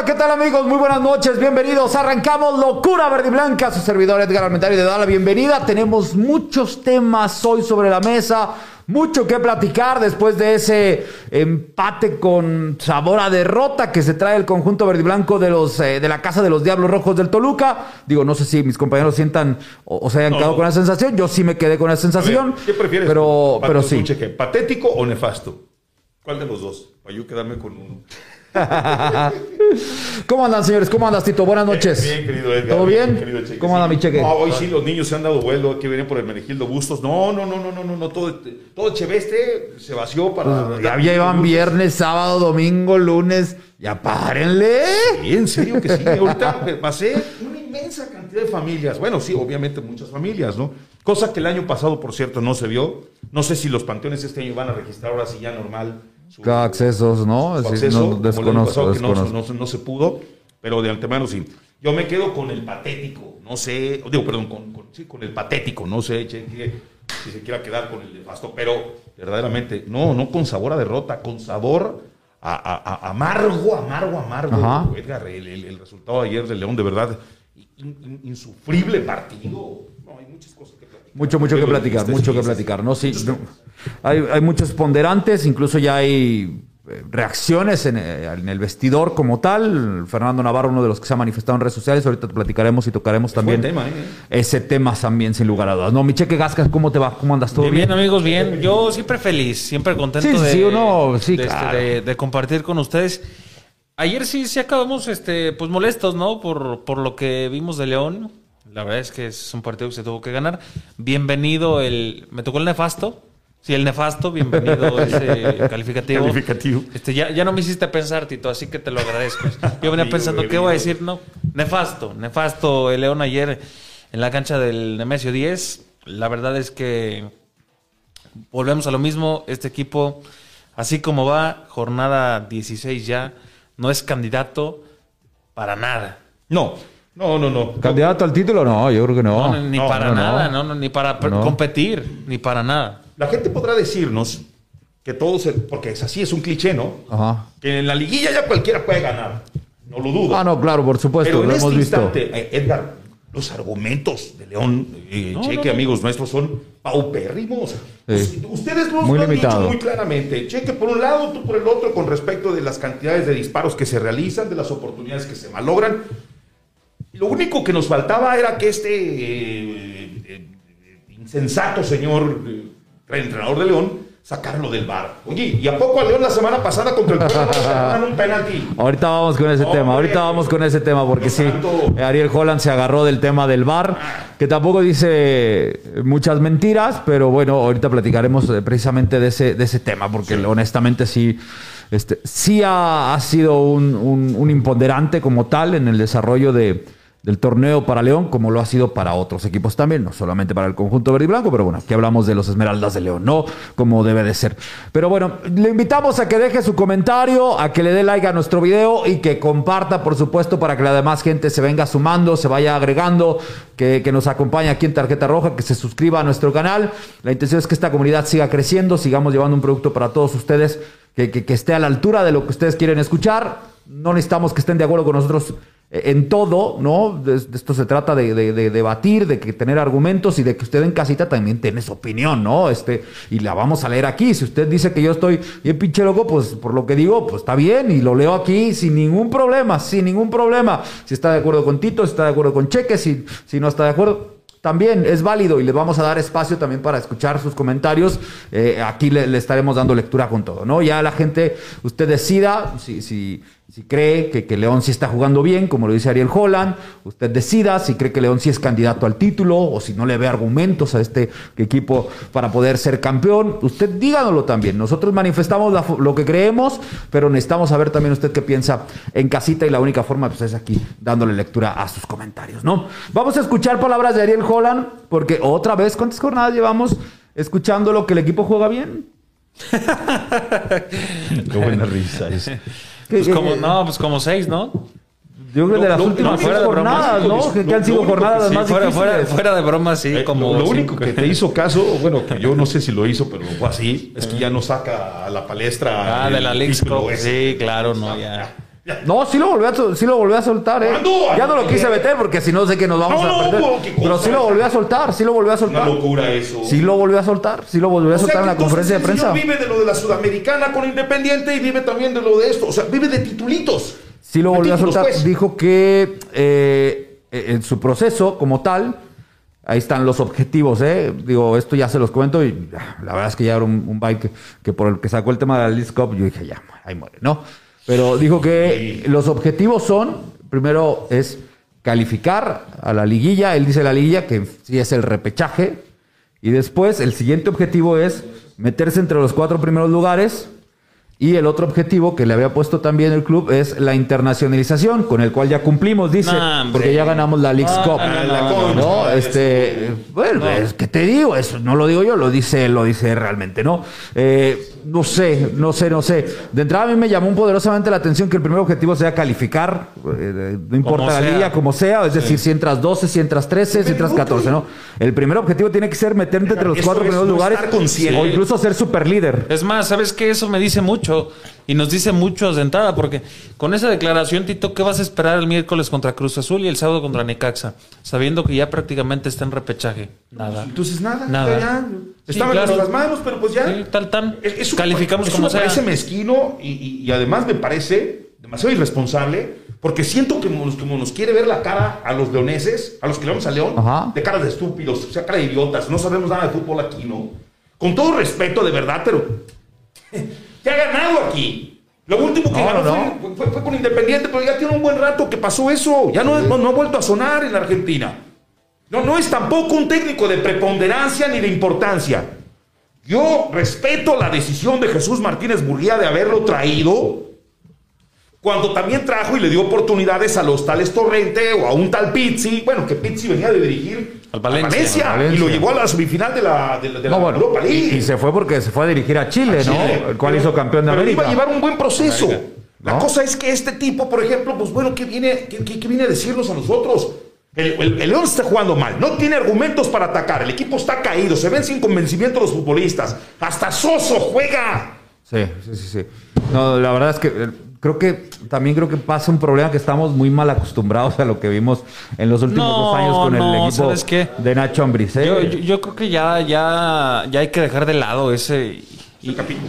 Hola, ¿qué tal amigos? Muy buenas noches, bienvenidos. Arrancamos Locura Verde y Blanca. Su servidor Edgar Armentario de da la bienvenida. Tenemos muchos temas hoy sobre la mesa. Mucho que platicar después de ese empate con sabor a derrota que se trae el conjunto verde y blanco de los eh, de la casa de los Diablos Rojos del Toluca. Digo, no sé si mis compañeros sientan o, se hayan quedado con la sensación. Yo sí me quedé con la sensación. ¿Qué prefieres? Pero, pero sí. ¿Patético o nefasto? ¿Cuál de los dos? Para yo quedarme con uno. ¿Cómo andan, señores? ¿Cómo andas, Tito? Buenas noches. Bien, querido Edgar. ¿Todo bien? ¿Cómo anda mi cheque? hoy sí los niños se han dado vuelo, que vienen por el Menegildo Bustos. No, no, no, no, no, no, no, todo, todo Cheveste se vació para... Pues, ya llevan viernes, sábado, domingo, lunes. Ya párenle. Sí, en serio que sí. Ahorita pasé una inmensa cantidad de familias. Bueno, sí, obviamente muchas familias, ¿no? Cosa que el año pasado, por cierto, no se vio. No sé si los panteones este año van a registrar ahora sí ya normal cada accesos, ¿no? no desconozco, No, se pudo, pero de antemano sí. Yo me quedo con el patético, no sé, digo, perdón, con, sí, con el patético, no sé si se quiera quedar con el nefasto, pero verdaderamente, no, no con sabor a derrota, con sabor a, amargo, amargo, amargo. Edgar, el, resultado de ayer del León, de verdad, insufrible partido. No, hay muchas cosas que platicar. Mucho, mucho que platicar, mucho que platicar, ¿no? Sí. Hay, muchos ponderantes, incluso ya hay eh, reacciones eh, en, el vestidor como tal. Fernando Navarro, uno de los que se ha manifestado en redes sociales, ahorita platicaremos y tocaremos también tema, ¿eh? ese tema también, sin lugar a dudas. No, mi cheque Gascas, ¿cómo te va? ¿Cómo andas? ¿Todo bien? Bien, amigos, bien. Yo siempre feliz, siempre contento de, de, compartir con ustedes. Ayer sí, sí acabamos este, pues molestos, ¿no? Por, por lo que vimos de León. La verdad es que es un partido que se tuvo que ganar. Bienvenido el... Me tocó el nefasto Sí, el nefasto, bienvenido ese calificativo. Calificativo. Este, ya, ya no me hiciste pensar, Tito, así que te lo agradezco. Yo venía pensando, ¿qué voy a decir? No, nefasto, nefasto el León ayer en la cancha del Nemesio 10. La verdad es que volvemos a lo mismo. Este equipo, así como va, jornada 16 ya, no es candidato para nada. No, no, no, no. ¿Candidato al título? No, yo creo que no. ni para nada, no. ni para competir, ni para nada. La gente podrá decirnos que todos, porque es así, es un cliché, ¿no? Ajá. Que en la liguilla ya cualquiera puede ganar. No lo dudo. Ah, no, claro, por supuesto. Pero en este instante, eh, Edgar, los argumentos de León, eh, Cheque, amigos nuestros, son paupérrimos. Ustedes lo, han dicho muy claramente. Cheque por un lado, tú por el otro, con respecto de las cantidades de disparos que se realizan, de las oportunidades que se malogran. Lo único que nos faltaba era que este eh, insensato señor el entrenador de León, sacarlo del bar. Oye, ¿y a poco a León la semana pasada contra el Puebla un penalti? Ahorita vamos con ese tema, ahorita vamos con ese tema, porque sí, Ariel Holland se agarró del tema del bar, que tampoco dice muchas mentiras, pero bueno, ahorita platicaremos eh, precisamente de ese, de ese tema, porque honestamente sí. Este, sí ha, sido un, un imponderante como tal en el desarrollo de, del torneo para León, como lo ha sido para otros equipos también, no solamente para el conjunto verde y blanco, pero bueno, aquí hablamos de los Esmeraldas de León, no como debe de ser. Pero bueno, le invitamos a que deje su comentario, a que le dé like a nuestro video y que comparta, por supuesto, para que la demás gente se venga sumando, se vaya agregando, que, nos acompañe aquí en Tarjeta Roja, que se suscriba a nuestro canal. La intención es que esta comunidad siga creciendo, sigamos llevando un producto para todos ustedes que, que esté a la altura de lo que ustedes quieren escuchar. No necesitamos que estén de acuerdo con nosotros en todo, ¿no? De, esto se trata de, debatir, de que tener argumentos y de que usted en casita también tiene su opinión, ¿no? Este, y la vamos a leer aquí. Si usted dice que yo estoy bien pinche loco, pues por lo que digo, pues está bien y lo leo aquí sin ningún problema, sin ningún problema. Si está de acuerdo con Tito, si está de acuerdo con Cheque, si, si no está de acuerdo, también es válido y le vamos a dar espacio también para escuchar sus comentarios. Eh, aquí le, le, estaremos dando lectura con todo, ¿no? Ya la gente, usted decida si, si, si cree que, que, León sí está jugando bien, como lo dice Ariel Holland, usted decida si cree que León sí es candidato al título o si no le ve argumentos a este equipo para poder ser campeón. Usted díganoslo también. Nosotros manifestamos lo que creemos, pero necesitamos saber también usted qué piensa en casita y la única forma pues, es aquí dándole lectura a sus comentarios, ¿no? Vamos a escuchar palabras de Ariel Holland, porque otra vez, ¿cuántas jornadas llevamos escuchando lo que el equipo juega bien? qué buena risa. Es. Pues como, no, pues como seis, ¿no? Yo creo que de las últimas fuera jornadas, ¿no? Que, han sido jornadas más fuera, fuera, fuera, de broma, sí. Eh, como lo, único que te hizo caso, bueno, que yo no sé si lo hizo, pero fue así, es que ya no saca a la palestra. Ah, de la Lixco. Sí, claro, no, ya. No, sí lo volvió a, sí lo volvió a soltar, ¿eh? Ya no lo quise meter porque si no sé que nos vamos a perder. Pero sí lo volvió a soltar, sí lo volvió a soltar. Una locura eso. Sí lo volvió a soltar, sí lo volvió a soltar en la conferencia de prensa. vive de lo de la Sudamericana con Independiente y vive también de lo de esto. O sea, vive de titulitos. Sí lo volvió a soltar. Pues. Dijo que eh, en su proceso como tal, ahí están los objetivos, ¿eh? Digo, esto ya se los cuento y la verdad es que ya era un, un bike que, por el que sacó el tema de la League Cup, yo dije, ya, ahí muere, ¿no? Pero dijo que los objetivos son, primero es calificar a la liguilla, él dice la liguilla, que sí es el repechaje, y después el siguiente objetivo es meterse entre los cuatro primeros lugares y el otro objetivo que le había puesto también el club es la internacionalización, con el cual ya cumplimos, dice, porque ya ganamos la League Cup. No, este, bueno, es que te digo, eso no lo digo yo, lo dice, lo dice realmente, ¿no? Eh, no sé, no sé, no sé. De entrada a mí me llamó poderosamente la atención que el primer objetivo sea calificar, eh, no importa la liga, como sea, es decir, si entras 12, si entras 13, si entras 14, ¿no? El primer objetivo tiene que ser meterte entre los cuatro primeros lugares o incluso ser super líder. Es más, ¿sabes qué? Eso me dice mucho y nos dice mucho de entrada, porque con esa declaración, Tito, ¿qué vas a esperar el miércoles contra Cruz Azul y el sábado contra Necaxa? Sabiendo que ya prácticamente está en repechaje. Nada. Entonces nada, nada. Ya, estaban en nuestras manos, pero pues ya. tal, tan. Calificamos eso como me parece mezquino y, y, además me parece demasiado irresponsable, porque siento que nos, como nos quiere ver la cara a los leoneses, a los que le vamos a León, de cara de estúpidos, o sea, cara de idiotas, no sabemos nada de fútbol aquí, ¿no? Con todo respeto, de verdad, pero ya ha ganado aquí. Lo último que ganó Fue, con Independiente, pero ya tiene un buen rato que pasó eso. Ya no, no, ha vuelto a sonar en la Argentina. No, no es tampoco un técnico de preponderancia ni de importancia. Yo respeto la decisión de Jesús Martínez Burguía de haberlo traído cuando también trajo y le dio oportunidades a los tales Torrente o a un tal Pizzi, bueno, que Pizzi venía de dirigir al Valencia, y lo llevó a la semifinal de la, de, la Europa League. Y, se fue porque se fue a dirigir a Chile, ¿no? El cual hizo campeón de América. iba a llevar un buen proceso. La cosa es que este tipo, por ejemplo, pues bueno, ¿qué viene, qué, viene a decirnos a nosotros? El, León está jugando mal, no tiene argumentos para atacar, el equipo está caído, se ven sin convencimiento los futbolistas, hasta Soso juega. Sí, sí, sí, sí. No, la verdad es que eh, creo que también creo que pasa un problema que estamos muy mal acostumbrados a lo que vimos en los últimos dos años con el equipo de Nacho Ambriz. ¿eh? Yo, creo que ya, ya, ya hay que dejar de lado ese.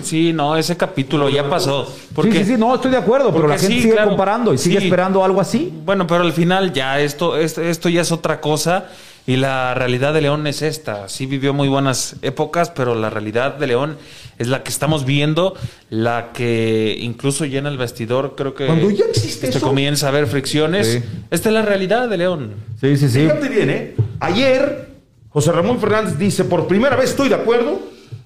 sí, no, ese capítulo ya pasó. Porque, sí, sí, sí, no, estoy de acuerdo, pero la gente sigue comparando y sigue esperando algo así. Bueno, pero al final ya esto, esto, esto ya es otra cosa. Y la realidad de León es esta. Sí vivió muy buenas épocas, pero la realidad de León es la que estamos viendo, la que incluso llena el vestidor. Creo que cuando ya existe se comienza a haber fricciones. Esta es la realidad de León. Sí, sí, sí. Fíjate bien, ¿eh? Ayer José Ramón Fernández dice, por primera vez estoy de acuerdo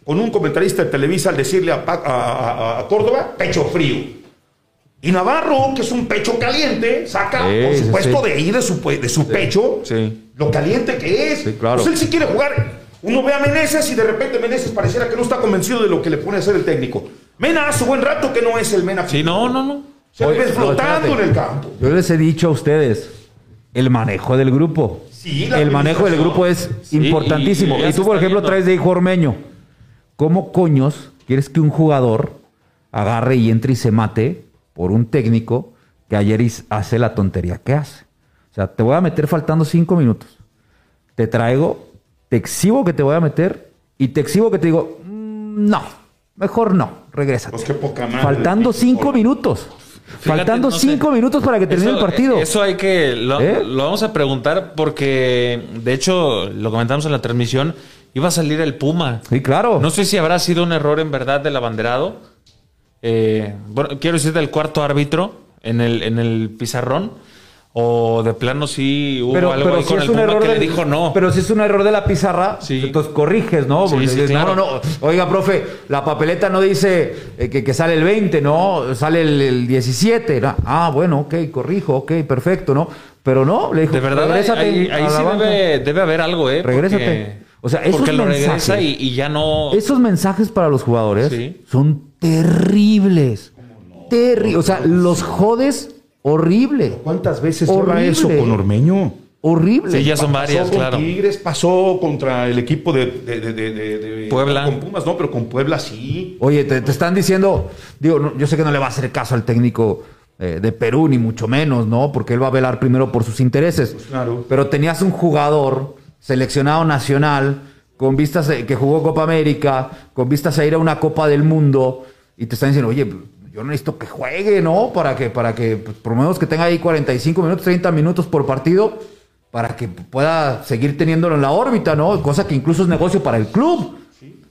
con un comentarista de Televisa al decirle a, Córdoba, pecho frío. Y Navarro, que es un pecho caliente, saca, por supuesto, de ahí de su, de su pecho lo caliente que es. claro. Pues él sí quiere jugar uno ve a Meneses y de repente Meneses pareciera que no está convencido de lo que le pone a hacer el técnico. Mena hace buen rato que no es el Mena. Sí, no, no, no. Se ve flotando en el campo. Yo les he dicho a ustedes, el manejo del grupo. Sí, el manejo del grupo es importantísimo. Y, tú, por ejemplo, traes de hijo Ormeño. ¿Cómo coños quieres que un jugador agarre y entre y se mate por un técnico que ayer hace la tontería que hace? O sea, te voy a meter faltando cinco minutos. Te traigo te exhibo que te voy a meter y te exhibo que te digo, mm, no, mejor no, regresa. Pues qué poca madre. Faltando cinco minutos. Faltando cinco minutos para que termine el partido. Eso hay que. Lo, ¿Eh? lo, vamos a preguntar porque, de hecho, lo comentamos en la transmisión. Iba a salir el Puma. Sí, claro. No sé si habrá sido un error en verdad del abanderado. Eh, bueno, quiero decir del cuarto árbitro en el, en el pizarrón. O de plano sí hubo algo pero con el Puma que le dijo no. Pero si es un error de la pizarra, entonces corriges, ¿no? no, no, Oiga, profe, la papeleta no dice eh, que, sale el 20, ¿no? Sale el, 17. Ah, bueno, ok, corrijo, ok, perfecto, ¿no? Pero no, le dijo, de verdad, ahí, sí debe, haber algo, ¿eh? Regrésate. o sea, esos porque lo regresa y, ya no... Esos mensajes para los jugadores son terribles. Terribles. O sea, los jodes Horrible. ¿Cuántas veces Horrible. eso con Ormeño? Horrible. Sí, ya son varias, con claro. Tigres pasó contra el equipo de, Puebla. Con Pumas, no, pero con Puebla sí. Oye, te, están diciendo, digo, yo sé que no le va a hacer caso al técnico eh, de Perú, ni mucho menos, ¿no? Porque él va a velar primero por sus intereses. Pues claro. Pero tenías un jugador seleccionado nacional con vistas que jugó Copa América, con vistas a ir a una Copa del Mundo, y te están diciendo, oye, yo necesito que juegue, ¿no? Para que, para que, pues, por lo menos que tenga ahí 45 minutos, 30 minutos por partido, para que pueda seguir teniéndolo en la órbita, ¿no? Cosa que incluso es negocio para el club.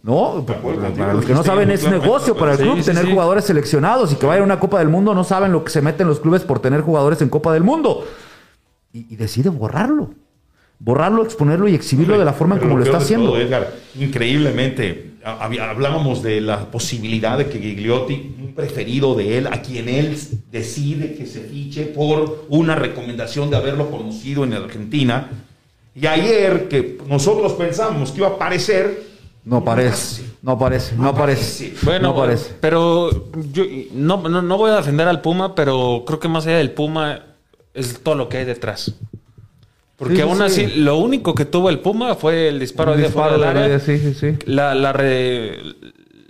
¿No? Para los que no saben, es negocio para el club tener jugadores seleccionados y que vaya a una Copa del Mundo, no saben lo que se meten los clubes por tener jugadores en Copa del Mundo. Y, y decide borrarlo borrarlo, exponerlo y exhibirlo de la forma en como lo, está haciendo. Edgar, increíblemente, hablábamos de la posibilidad de que Gigliotti, un preferido de él, a quien él decide que se fiche por una recomendación de haberlo conocido en Argentina, y ayer que nosotros pensamos que iba a aparecer, no aparece, no aparece, no aparece. Bueno, no aparece. pero yo no, no, no voy a defender al Puma, pero creo que más allá del Puma es todo lo que hay detrás. Porque aún así, lo único que tuvo el Puma fue el disparo, de disparo del área. Sí, sí, la, la,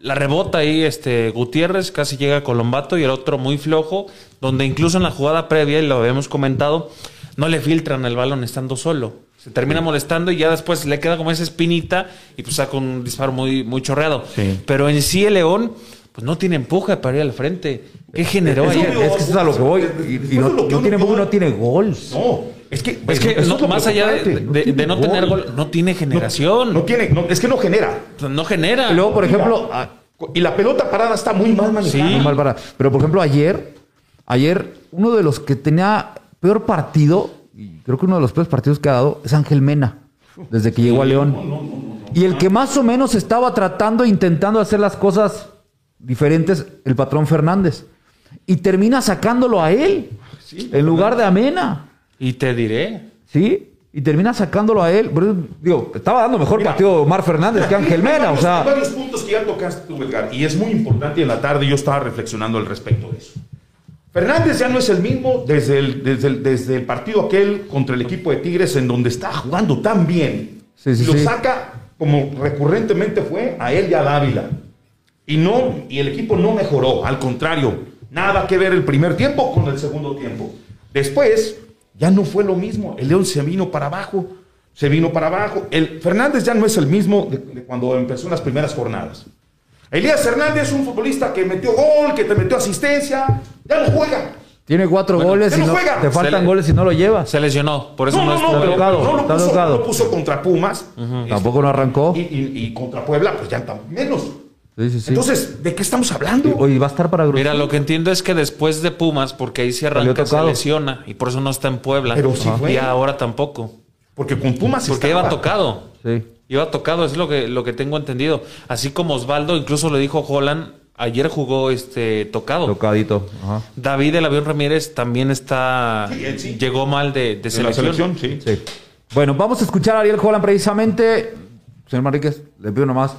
la, rebota ahí este, Gutiérrez, casi llega a Colombato y el otro muy flojo, donde incluso en la jugada previa, y lo habíamos comentado, no le filtran el balón estando solo. Se termina molestando y ya después le queda como esa espinita y pues saca un disparo muy, muy chorreado. Pero en sí el León pues no tiene empuje para ir al frente. ¿Qué generó ayer? Es que eso es a lo que voy. Y, no, tiene empuje, no tiene gol. No. Es que, es que más allá de, no, tener gol, no tiene generación. No, tiene, es que no genera. No genera. Y luego, por ejemplo. Y la pelota parada está muy mal manejada. Sí. mal parada. Pero, por ejemplo, ayer, ayer, uno de los que tenía peor partido, y creo que uno de los peores partidos que ha dado, es Ángel Mena, desde que llegó a León. y el que más o menos estaba tratando, intentando hacer las cosas diferentes, el patrón Fernández. Y termina sacándolo a él, en lugar de a Mena. Y te diré. Sí, y termina sacándolo a él. digo, estaba dando mejor partido Omar Fernández que Ángel Mena. o sea... Hay varios puntos que ya tocaste tú, Edgar, y es muy importante. Y en la tarde yo estaba reflexionando al respecto de eso. Fernández ya no es el mismo desde el, desde el, desde el partido aquel contra el equipo de Tigres, en donde está jugando tan bien. y lo saca, como recurrentemente fue, a él y a Dávila. Y, no, y el equipo no mejoró, al contrario, nada que ver el primer tiempo con el segundo tiempo. Después, ya no fue lo mismo. El León se vino para abajo, se vino para abajo. El Fernández ya no es el mismo de, cuando empezó en las primeras jornadas. Elías Hernández es un futbolista que metió gol, que te metió asistencia, ya no juega. Tiene cuatro goles y no, te faltan goles y no lo lleva. Se lesionó, por eso no, no, no, no, no, lo puso, no, lo puso, contra Pumas. Tampoco lo arrancó. Y, contra Puebla, pues ya menos. Entonces, ¿de qué estamos hablando? Hoy va a estar para Mira, lo que entiendo es que después de Pumas, porque ahí se arranca, se lesiona y por eso no está en Puebla. Pero sí Y ahora tampoco. Porque con Pumas Porque iba tocado. Sí. Iba tocado, es lo que, lo que tengo entendido. Así como Osvaldo, incluso lo dijo Holland, ayer jugó este tocado. Tocadito. David el avión Ramírez también está. Llegó mal de, de selección. sí. Bueno, vamos a escuchar a Ariel Holland precisamente. Señor Marríquez, le pido nomás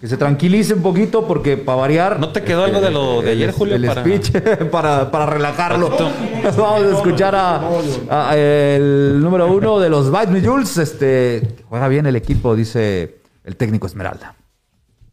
que se tranquilice un poquito porque para variar. ¿No te quedó algo de lo de ayer, Julio? El para... speech para, relajarlo. Vamos a escuchar a, el número uno de los Bite Jules. Este, juega bien el equipo, dice el técnico Esmeralda.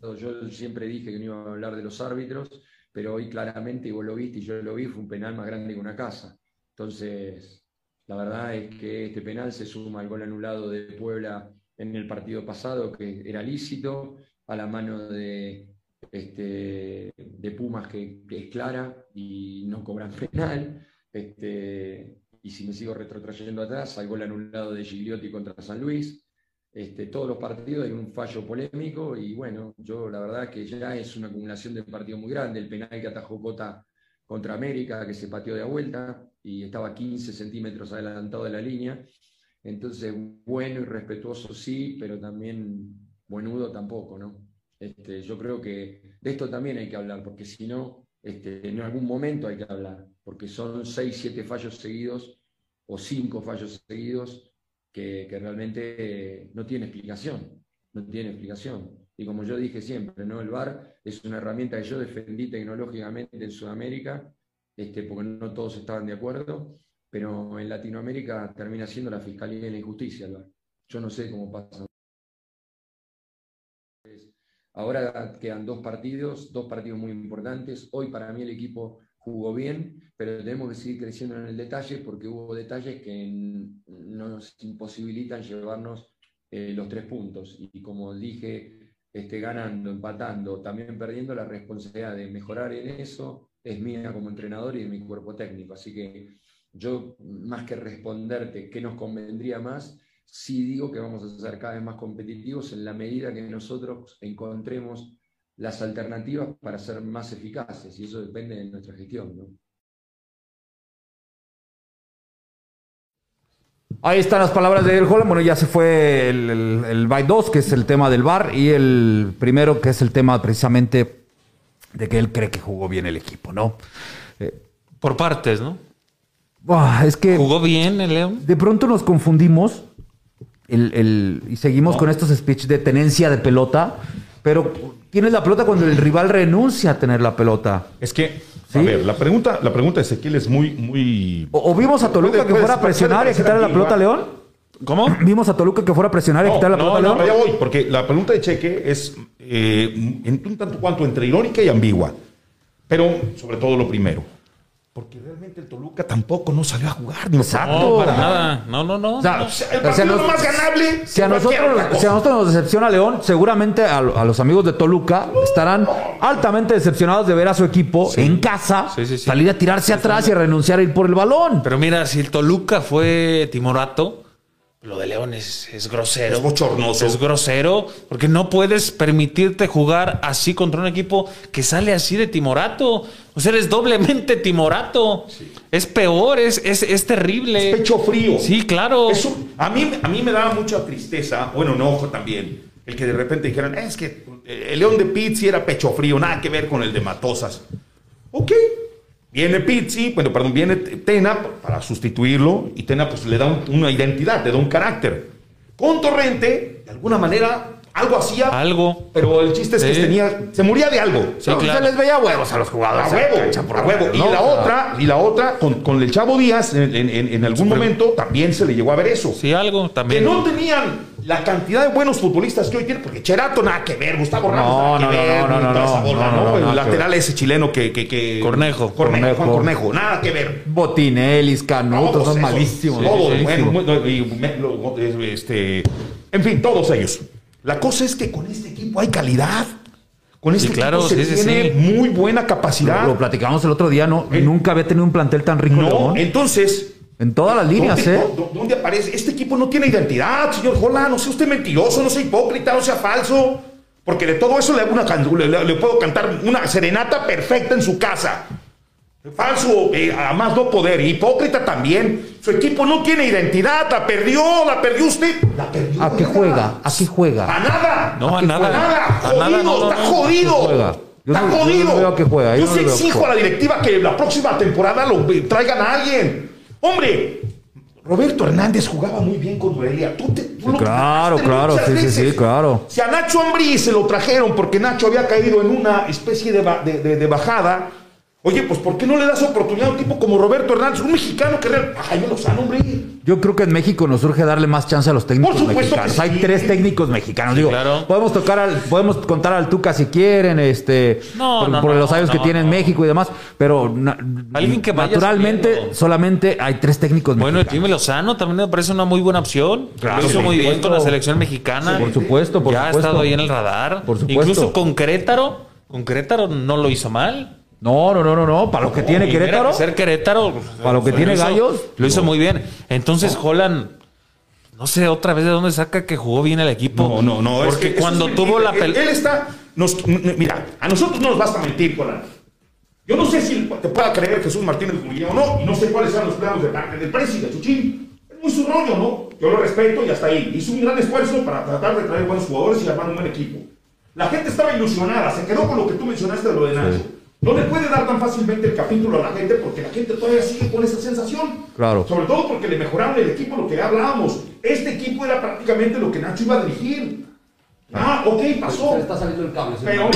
Yo siempre dije que no iba a hablar de los árbitros, pero hoy claramente, y vos lo viste y yo lo vi, fue un penal más grande que una casa. Entonces, la verdad es que este penal se suma al gol anulado de Puebla en el partido pasado, que era lícito, a la mano de, este, de Pumas, que, es clara y no cobran penal. Este, y si me sigo retrotrayendo atrás, al gol anulado de Gigliotti contra San Luis. Este, todos los partidos hay un fallo polémico y bueno, yo la verdad que ya es una acumulación de partidos muy grande. El penal que atajó Cota contra América, que se pateó de vuelta y estaba 15 centímetros adelantado de la línea. Entonces, bueno y respetuoso sí, pero también buenudo tampoco, ¿no? Este, yo creo que de esto también hay que hablar, porque si no, este, en algún momento hay que hablar, porque son seis, siete fallos seguidos o cinco fallos seguidos que, realmente no tiene explicación, no tiene explicación. Y como yo dije siempre, ¿no? el VAR es una herramienta que yo defendí tecnológicamente en Sudamérica, este, porque no todos estaban de acuerdo, pero en Latinoamérica termina siendo la Fiscalía de la Injusticia. Yo no sé cómo pasa. Ahora quedan dos partidos, dos partidos muy importantes. Hoy para mí el equipo jugó bien, pero tenemos que seguir creciendo en el detalle porque hubo detalles que nos imposibilitan llevarnos eh, los tres puntos. Y como dije, este, ganando, empatando, también perdiendo, la responsabilidad de mejorar en eso es mía como entrenador y de mi cuerpo técnico. Así que yo, más que responderte qué nos convendría más, sí digo que vamos a ser cada vez más competitivos en la medida que nosotros encontremos las alternativas para ser más eficaces y eso depende de nuestra gestión. Ahí están las palabras de El Holland. Bueno, ya se fue el, el, Byte 2, que es el tema del bar, y el primero, que es el tema precisamente de que él cree que jugó bien el equipo, ¿no? Eh, Por partes, ¿no? Es que. ¿Jugó bien el León? De pronto nos confundimos el, y seguimos con estos speech de tenencia de pelota, pero tienes la pelota cuando el rival renuncia a tener la pelota. Es que, a ver, la pregunta, la pregunta de Ezequiel es muy, muy. O, vimos a Toluca que fuera a presionar y a quitarle la pelota a León. ¿Cómo? Vimos a Toluca que fuera a presionar y quitarle la pelota a León. No, ya voy, porque la pregunta de Cheque es eh, en un tanto cuanto entre irónica y ambigua. Pero sobre todo lo primero. Porque realmente el Toluca tampoco no salió a jugar. Exacto. No, para nada. No, no, no. O sea, el partido más ganable. Si a, nosotros, si a nosotros nos decepciona León, seguramente a, los amigos de Toluca estarán altamente decepcionados de ver a su equipo en casa salir a tirarse atrás y a renunciar a ir por el balón. Pero mira, si el Toluca fue timorato lo de León es, grosero. Es bochornoso. Es grosero porque no puedes permitirte jugar así contra un equipo que sale así de timorato. O sea, eres doblemente timorato. Es peor, es, es, terrible. Es pecho frío. Sí, claro. Eso, a, mí, a mí me daba mucha tristeza, bueno, enojo también, el que de repente dijeran, es que el León de Pizzi era pecho frío, nada que ver con el de Matosas. Ok, Viene Pizzi, bueno, perdón, viene Tena para sustituirlo y Tena pues le da una identidad, le da un carácter. Con Torrente, de alguna manera, algo hacía. Algo. Pero el chiste es que tenía, se moría de algo. Se les veía huevos a los jugadores. A huevo, a huevo. Y la otra, y la otra, con, el Chavo Díaz, en, algún momento también se le llegó a ver eso. Sí, algo también. Que no tenían la cantidad de buenos futbolistas que hoy tienen, porque Cherato nada que ver, Gustavo Ramos nada que ver, no, no, no, no, El lateral ese chileno que, que, Cornejo. Cornejo. Juan Cornejo, nada que ver. Botinellis, Canuto, son malísimos. Todos, bueno, este, en fin, todos ellos. La cosa es que con este equipo hay calidad. Con este claro, equipo se tiene muy buena capacidad. Lo, platicamos el otro día, ¿no? Eh, nunca había tenido un plantel tan rico. No, entonces... En todas las líneas, ¿eh? ¿Dónde aparece? Este equipo no tiene identidad, señor Holland. No sea usted mentiroso, no sea hipócrita, no sea falso. Porque de todo eso le, una, le puedo cantar una serenata perfecta en su casa. Falso, eh, a más no poder, hipócrita también. Su equipo no tiene identidad, la perdió, la perdió usted. La perdió. ¿A qué juega? ¿A qué juega? A nada. No, a, nada. A nada. Jodido, está jodido. está jodido. que juega. Yo, yo exijo a la directiva que la próxima temporada lo traigan a alguien. Hombre, Roberto Hernández jugaba muy bien con Duelia. Tú te, claro, claro, sí, sí, sí, claro. Si a Nacho Ambrí se lo trajeron porque Nacho había caído en una especie de, de, de bajada Oye, pues ¿por qué no le das oportunidad a un tipo como Roberto Hernández, un mexicano que real... Ay, Lozano, hombre. Yo creo que en México nos surge darle más chance a los técnicos mexicanos. Hay tres técnicos mexicanos. Digo, podemos tocar al, podemos contar al Tuca si quieren, este, por, los años que tiene en México y demás, pero alguien que naturalmente solamente hay tres técnicos bueno, mexicanos. Bueno, el Lozano también me parece una muy buena opción. Lo hizo muy bien con la selección mexicana. por supuesto, por ya ha estado ahí en el radar. Por supuesto. Incluso con Querétaro, con Querétaro no lo hizo mal. No, no, no, no, no. Para lo que tiene Querétaro. Ser Querétaro. Para lo que tiene Gallos. Lo hizo muy bien. Entonces, Holland. No sé otra vez de dónde saca que jugó bien el equipo. No, no, no. Porque cuando tuvo la pelota. Él, está. mira, a nosotros no nos basta mentir, Holland. Yo no sé si te pueda creer Jesús Martínez Julián o no, y no sé cuáles sean los planos de parte del presidente Chuchín. Es muy su rollo, ¿no? Yo lo respeto y hasta ahí. Hizo un gran esfuerzo para tratar de traer buenos jugadores y armar un buen equipo. La gente estaba ilusionada, se quedó con lo que tú mencionaste de lo de Nacho. No le puede dar tan fácilmente el capítulo a la gente porque la gente todavía sigue con esa sensación. Claro. Sobre todo porque le mejoraron el equipo, lo que hablábamos. Este equipo era prácticamente lo que Nacho iba a dirigir. Ah, ok, pasó. Se está saliendo el cable. Pero,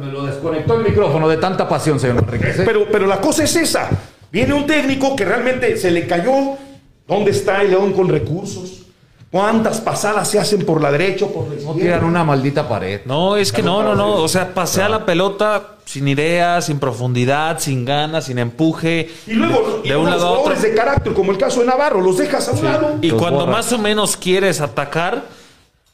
me, lo desconectó el micrófono de tanta pasión, señor Enrique. Pero, pero la cosa es esa. Viene un técnico que realmente se le cayó. ¿Dónde está el León con recursos? ¿Cuántas pasadas se hacen por la derecha o por la izquierda? No tiran una maldita pared. No, es que no, no, no. O sea, pasea la pelota sin idea, sin profundidad, sin ganas, sin empuje. Y luego, de, un lado a otro. de carácter, como el caso de Navarro, los dejas a un lado. Y cuando más o menos quieres atacar,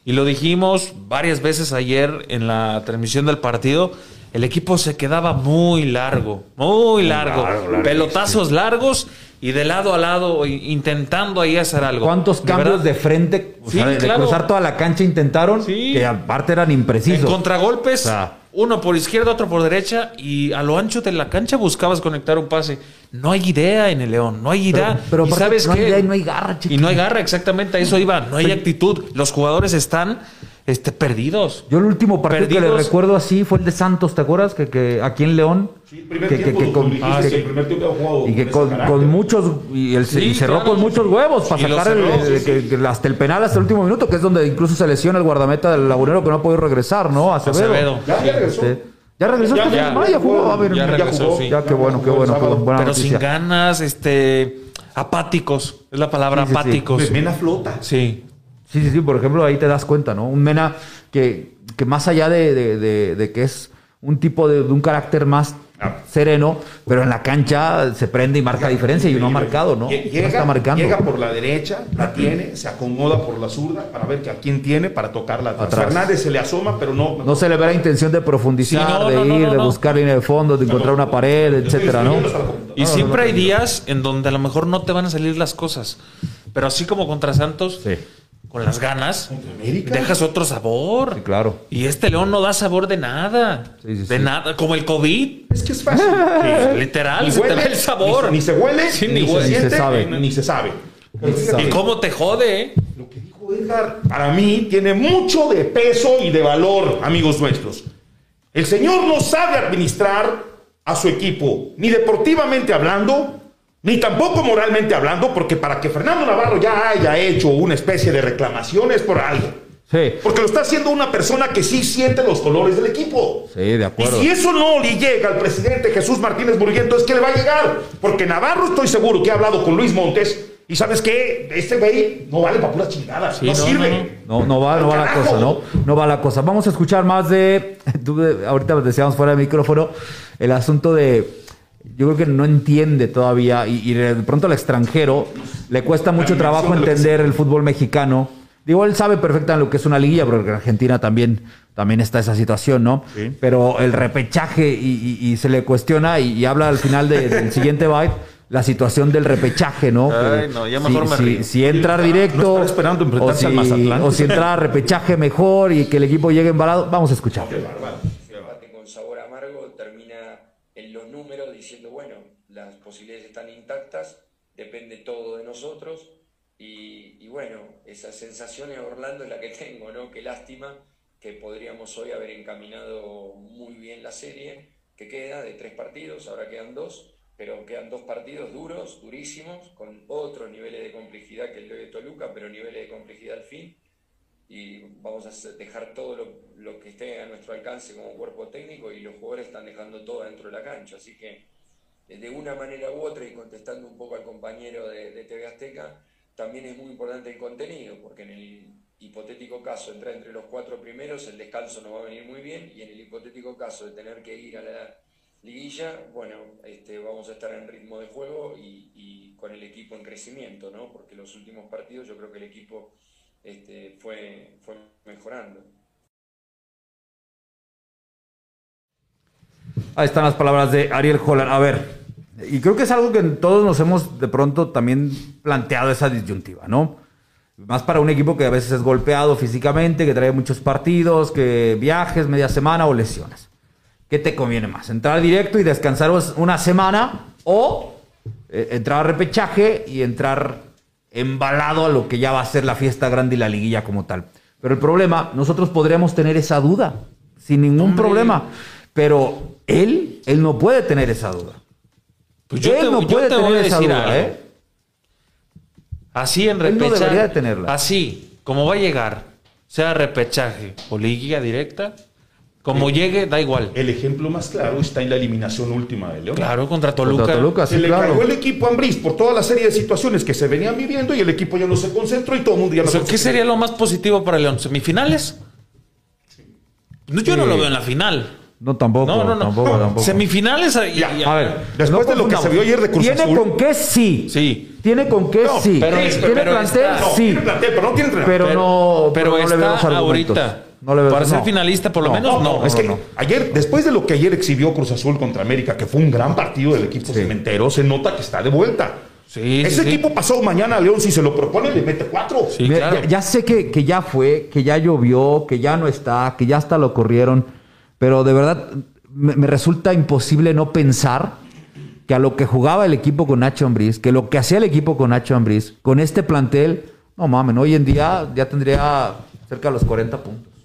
y lo dijimos varias veces ayer en la transmisión del partido, el equipo se quedaba muy largo, muy largo. Pelotazos largos y de lado a lado intentando ahí hacer algo. ¿Cuántos cambios de frente? O de cruzar toda la cancha intentaron, que aparte eran imprecisos. En contragolpes, uno por izquierda, otro por derecha, y a lo ancho de la cancha buscabas conectar un pase. No hay idea en el León, no hay idea. Pero, sabes no hay no hay garra, Y no hay garra, exactamente, a eso iba. No hay actitud. Los jugadores están este, perdidos. Yo el último partido que le recuerdo así fue el de Santos, ¿te acuerdas? Que, que aquí en León. Sí, el primer tiempo, que, con, ah, el primer tiempo jugado y que con, muchos y, el, cerró con muchos huevos para sacar el, hasta el penal hasta el último minuto, que es donde incluso se lesiona el guardameta del lagunero que no ha podido regresar, ¿no? Acevedo. Acevedo. Ya, regresó. Este, ya regresó, ya, ya, ya, jugó, a ver, ya, regresó, ya, qué bueno, qué bueno, Pero noticia. sin ganas, este apáticos, es la palabra apáticos. Sí. Mena flota. Sí. Sí, sí, sí, por ejemplo, ahí te das cuenta, ¿no? Un Mena que, que más allá de, de, de, que es un tipo de, un carácter más ah. sereno, pero en la cancha se prende y marca diferencia y uno ha marcado, ¿no? Llega, está marcando. llega por la derecha, la tiene, se acomoda por la zurda para ver que a quién tiene para tocarla atrás. Fernández se le asoma, pero no. No se le ve la intención de profundizar, de ir, de buscar línea de fondo, de encontrar una pared, etcétera, ¿no? Y siempre hay días en donde a lo mejor no te van a salir las cosas. Pero así como contra Santos, sí con las ganas, dejas otro sabor. claro. Y este león no da sabor de nada. de nada. Como el COVID. Es que es fácil. literal, se te ve el sabor. Ni, se huele, ni, se, sabe. Ni, se sabe. ¿Y cómo te jode? Eh? Lo que dijo Edgar, para mí, tiene mucho de peso y de valor, amigos nuestros. El señor no sabe administrar a su equipo, ni deportivamente hablando, ni tampoco moralmente hablando, porque para que Fernando Navarro ya haya hecho una especie de reclamación es por algo. Sí. Porque lo está haciendo una persona que sí siente los colores del equipo. Sí, de acuerdo. Y si eso no le llega al presidente Jesús Martínez Murguía, es que le va a llegar. Porque Navarro estoy seguro que ha hablado con Luis Montes. Y sabes qué, este güey no vale para puras chingadas. no, sirve. No, no, va, no va la cosa, ¿no? No va la cosa. Vamos a escuchar más de. ahorita decíamos fuera del micrófono el asunto de yo creo que no entiende todavía y, de pronto al extranjero le cuesta mucho trabajo entender el fútbol mexicano. Digo, él sabe perfectamente lo que es una liguilla, pero en Argentina también, también está esa situación, ¿no? Pero el repechaje y, se le cuestiona y, habla al final del siguiente byte la situación del repechaje, ¿no? Ay, no ya mejor si, me si, si, entrar directo esperando o si, o si entrar a repechaje mejor y que el equipo llegue embalado, vamos a escuchar. Depende todo de nosotros. Y, bueno, esa sensación en Orlando es la que tengo, ¿no? Qué lástima que podríamos hoy haber encaminado muy bien la serie, que queda de tres partidos, ahora quedan dos, pero quedan dos partidos duros, durísimos, con otros niveles de complejidad que el de Toluca, pero niveles de complejidad al fin. Y vamos a dejar todo lo, lo que esté a nuestro alcance como cuerpo técnico y los jugadores están dejando todo dentro de la cancha. Así que de una manera u otra, y contestando un poco al compañero de, TV Azteca, también es muy importante el contenido, porque en el hipotético caso de entrar entre los cuatro primeros, el descanso no va a venir muy bien, y en el hipotético caso de tener que ir a la liguilla, bueno, este, vamos a estar en ritmo de juego y, con el equipo en crecimiento, ¿no? porque los últimos partidos yo creo que el equipo este, fue, mejorando. Ahí están las palabras de Ariel Holland. A ver, y creo que es algo que todos nos hemos de pronto también planteado esa disyuntiva, ¿no? Más para un equipo que a veces es golpeado físicamente, que trae muchos partidos, que viajes, media semana o lesiones. ¿Qué te conviene más? ¿Entrar directo y descansar una semana o eh, entrar a repechaje y entrar embalado a lo que ya va a ser la fiesta grande y la liguilla como tal? Pero el problema, nosotros podríamos tener esa duda sin ningún problema. Pero él, él no puede tener esa duda. Pues yo él no puede tener esa duda, ¿eh? Así en repechaje. tenerla. Así, como va a llegar, sea repechaje o liguilla directa, Como llegue, da igual. El ejemplo más claro está en la eliminación última de León. Claro, contra Toluca. Contra Toluca se le claro. el equipo a Ambriz por toda la serie de situaciones que se venían viviendo y el equipo ya no se concentró y todo el mundo ya no ¿Qué sería lo más positivo para León? ¿Semifinales? Yo no lo veo en la final. No, tampoco. No, no, no. Tampoco, tampoco. Semifinales. a ver, después de lo que se vio ayer de Cruz ¿Tiene con qué sí? Sí. Tiene con qué sí. Pero, ¿Tiene plantel? sí. Tiene plantel, pero no tiene entrenador. Pero no. Pero, pero está ahorita para ser finalista, por lo menos, no. es que ayer, después de lo que ayer exhibió Cruz Azul contra América, que fue un gran partido del equipo cementero, se nota que está de vuelta. Ese equipo pasó mañana a León, si se lo propone, le mete cuatro. ya, sé que, que, ya fue, que ya llovió, que ya no está, que ya hasta lo corrieron, pero de verdad me, resulta imposible no pensar que a lo que jugaba el equipo con Nacho Ambriz, que lo que hacía el equipo con Nacho Ambriz, con este plantel, no mames, hoy en día ya tendría cerca de los 40 puntos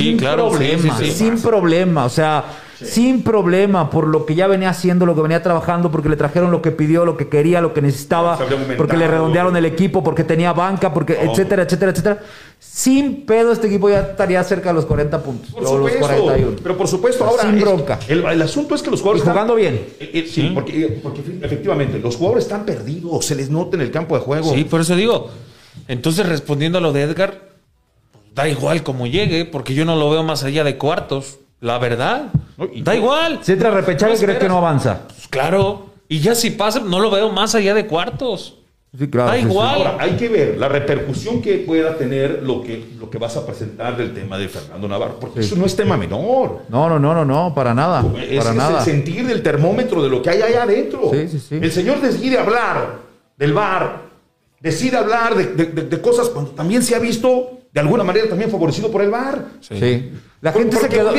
sin problema, sin problema, o sea, sin problema por lo que ya venía haciendo, lo que venía trabajando, porque le trajeron lo que pidió, lo que quería, lo que necesitaba, porque le redondearon el equipo, porque tenía banca, porque etcétera, etcétera, etcétera. Sin pedo este equipo ya estaría cerca de los 40 puntos, por supuesto, los 41. Pero por supuesto, ahora sin bronca. El, asunto es que los jugadores jugando bien. Eh, eh, sí, porque, eh, porque efectivamente los jugadores están perdidos, se les nota en el campo de juego. Sí, por eso digo. Entonces, respondiendo a lo de Edgar, da igual como llegue, porque yo no lo veo más allá de cuartos. La verdad. Da igual. Si entra a repechaje, crees que no avanza. Pues claro. Y ya si pasa, no lo veo más allá de cuartos. Sí, claro, da igual. Ahora, hay que ver la repercusión que pueda tener lo que, lo que vas a presentar del tema de Fernando Navarro, porque eso no es tema menor. No, no, no, no, no, para nada. Es, para nada. el sentir del termómetro de lo que hay allá adentro. El señor decide hablar del bar, decide hablar de, de cosas cuando también se ha visto de alguna manera también favorecido por el VAR. Sí. La gente se quedó...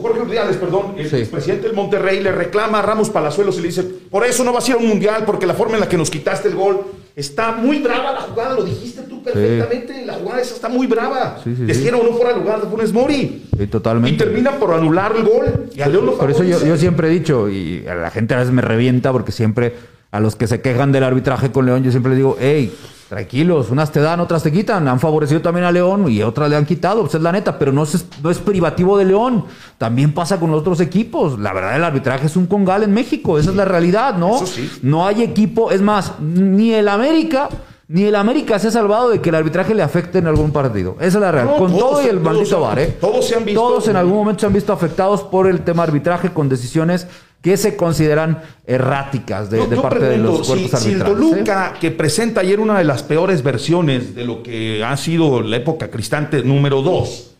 Jorge Urdiales, perdón, el presidente del Monterrey le reclama a Ramos Palazuelos y le dice, por eso no vas a ir a un mundial, porque la forma en la que nos quitaste el gol está muy brava la jugada, lo dijiste tú perfectamente, la jugada esa está muy brava. Sí, o no fuera el lugar de Funes Mori. Sí, totalmente. Y termina por anular el gol y a León lo Por eso yo, yo siempre he dicho, y a la gente a veces me revienta porque siempre a los que se quejan del arbitraje con León, yo siempre les digo, hey, Tranquilos, unas te dan, otras te quitan. Han favorecido también a León y otras le han quitado, pues es la neta, pero no es, no es privativo de León. También pasa con los otros equipos. La verdad, el arbitraje es un congal en México, esa es la realidad, ¿no? No hay equipo, es más, ni el América. Ni el América se ha salvado de que el arbitraje le afecte en algún partido. Esa es la realidad. con todo y el maldito VAR, ¿eh? Todos se han visto. Todos en algún momento se han visto afectados por el tema arbitraje con decisiones que se consideran erráticas de, parte de los cuerpos si, arbitrales. Si el Toluca, que presenta ayer una de las peores versiones de lo que ha sido la época cristante número 2,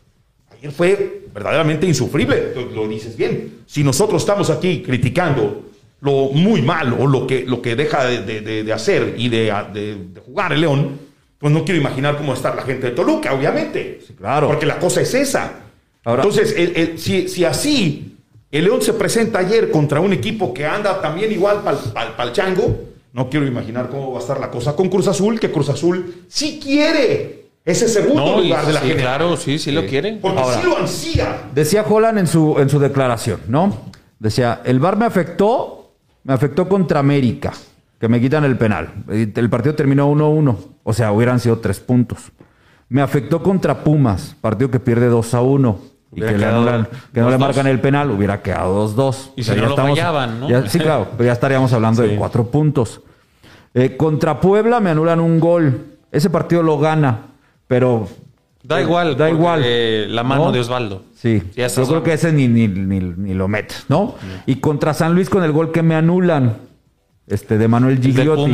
ayer fue verdaderamente insufrible, lo dices bien. Si nosotros estamos aquí criticando lo muy mal o lo que, lo que deja de, hacer y de, jugar el León, pues no quiero imaginar cómo está la gente de Toluca, obviamente. claro. Porque la cosa es esa. Entonces, si, si así el León se presenta ayer contra un equipo que anda también igual para el chango. No quiero imaginar cómo va a estar la cosa con Cruz Azul, que Cruz Azul sí quiere ese segundo lugar de la sí, Claro, sí, sí, lo quiere. Porque sí lo ansía. Decía Holland en su, en su declaración, ¿no? Decía, el VAR me afectó, me afectó contra América, que me quitan el penal. El partido terminó 1-1, o sea, hubieran sido tres puntos. Me afectó contra Pumas, partido que pierde 2 1 y que, no le marcan el penal, hubiera quedado 2-2. Y si no lo fallaban, ¿no? sí, claro, pero ya estaríamos hablando de cuatro puntos. Eh, contra Puebla me anulan un gol. Ese partido lo gana, pero... Da igual, da igual. La mano de Osvaldo. Sí, yo creo que ese ni, ni, ni, lo metes, ¿no? Y contra San Luis con el gol que me anulan, este, de Manuel Gigliotti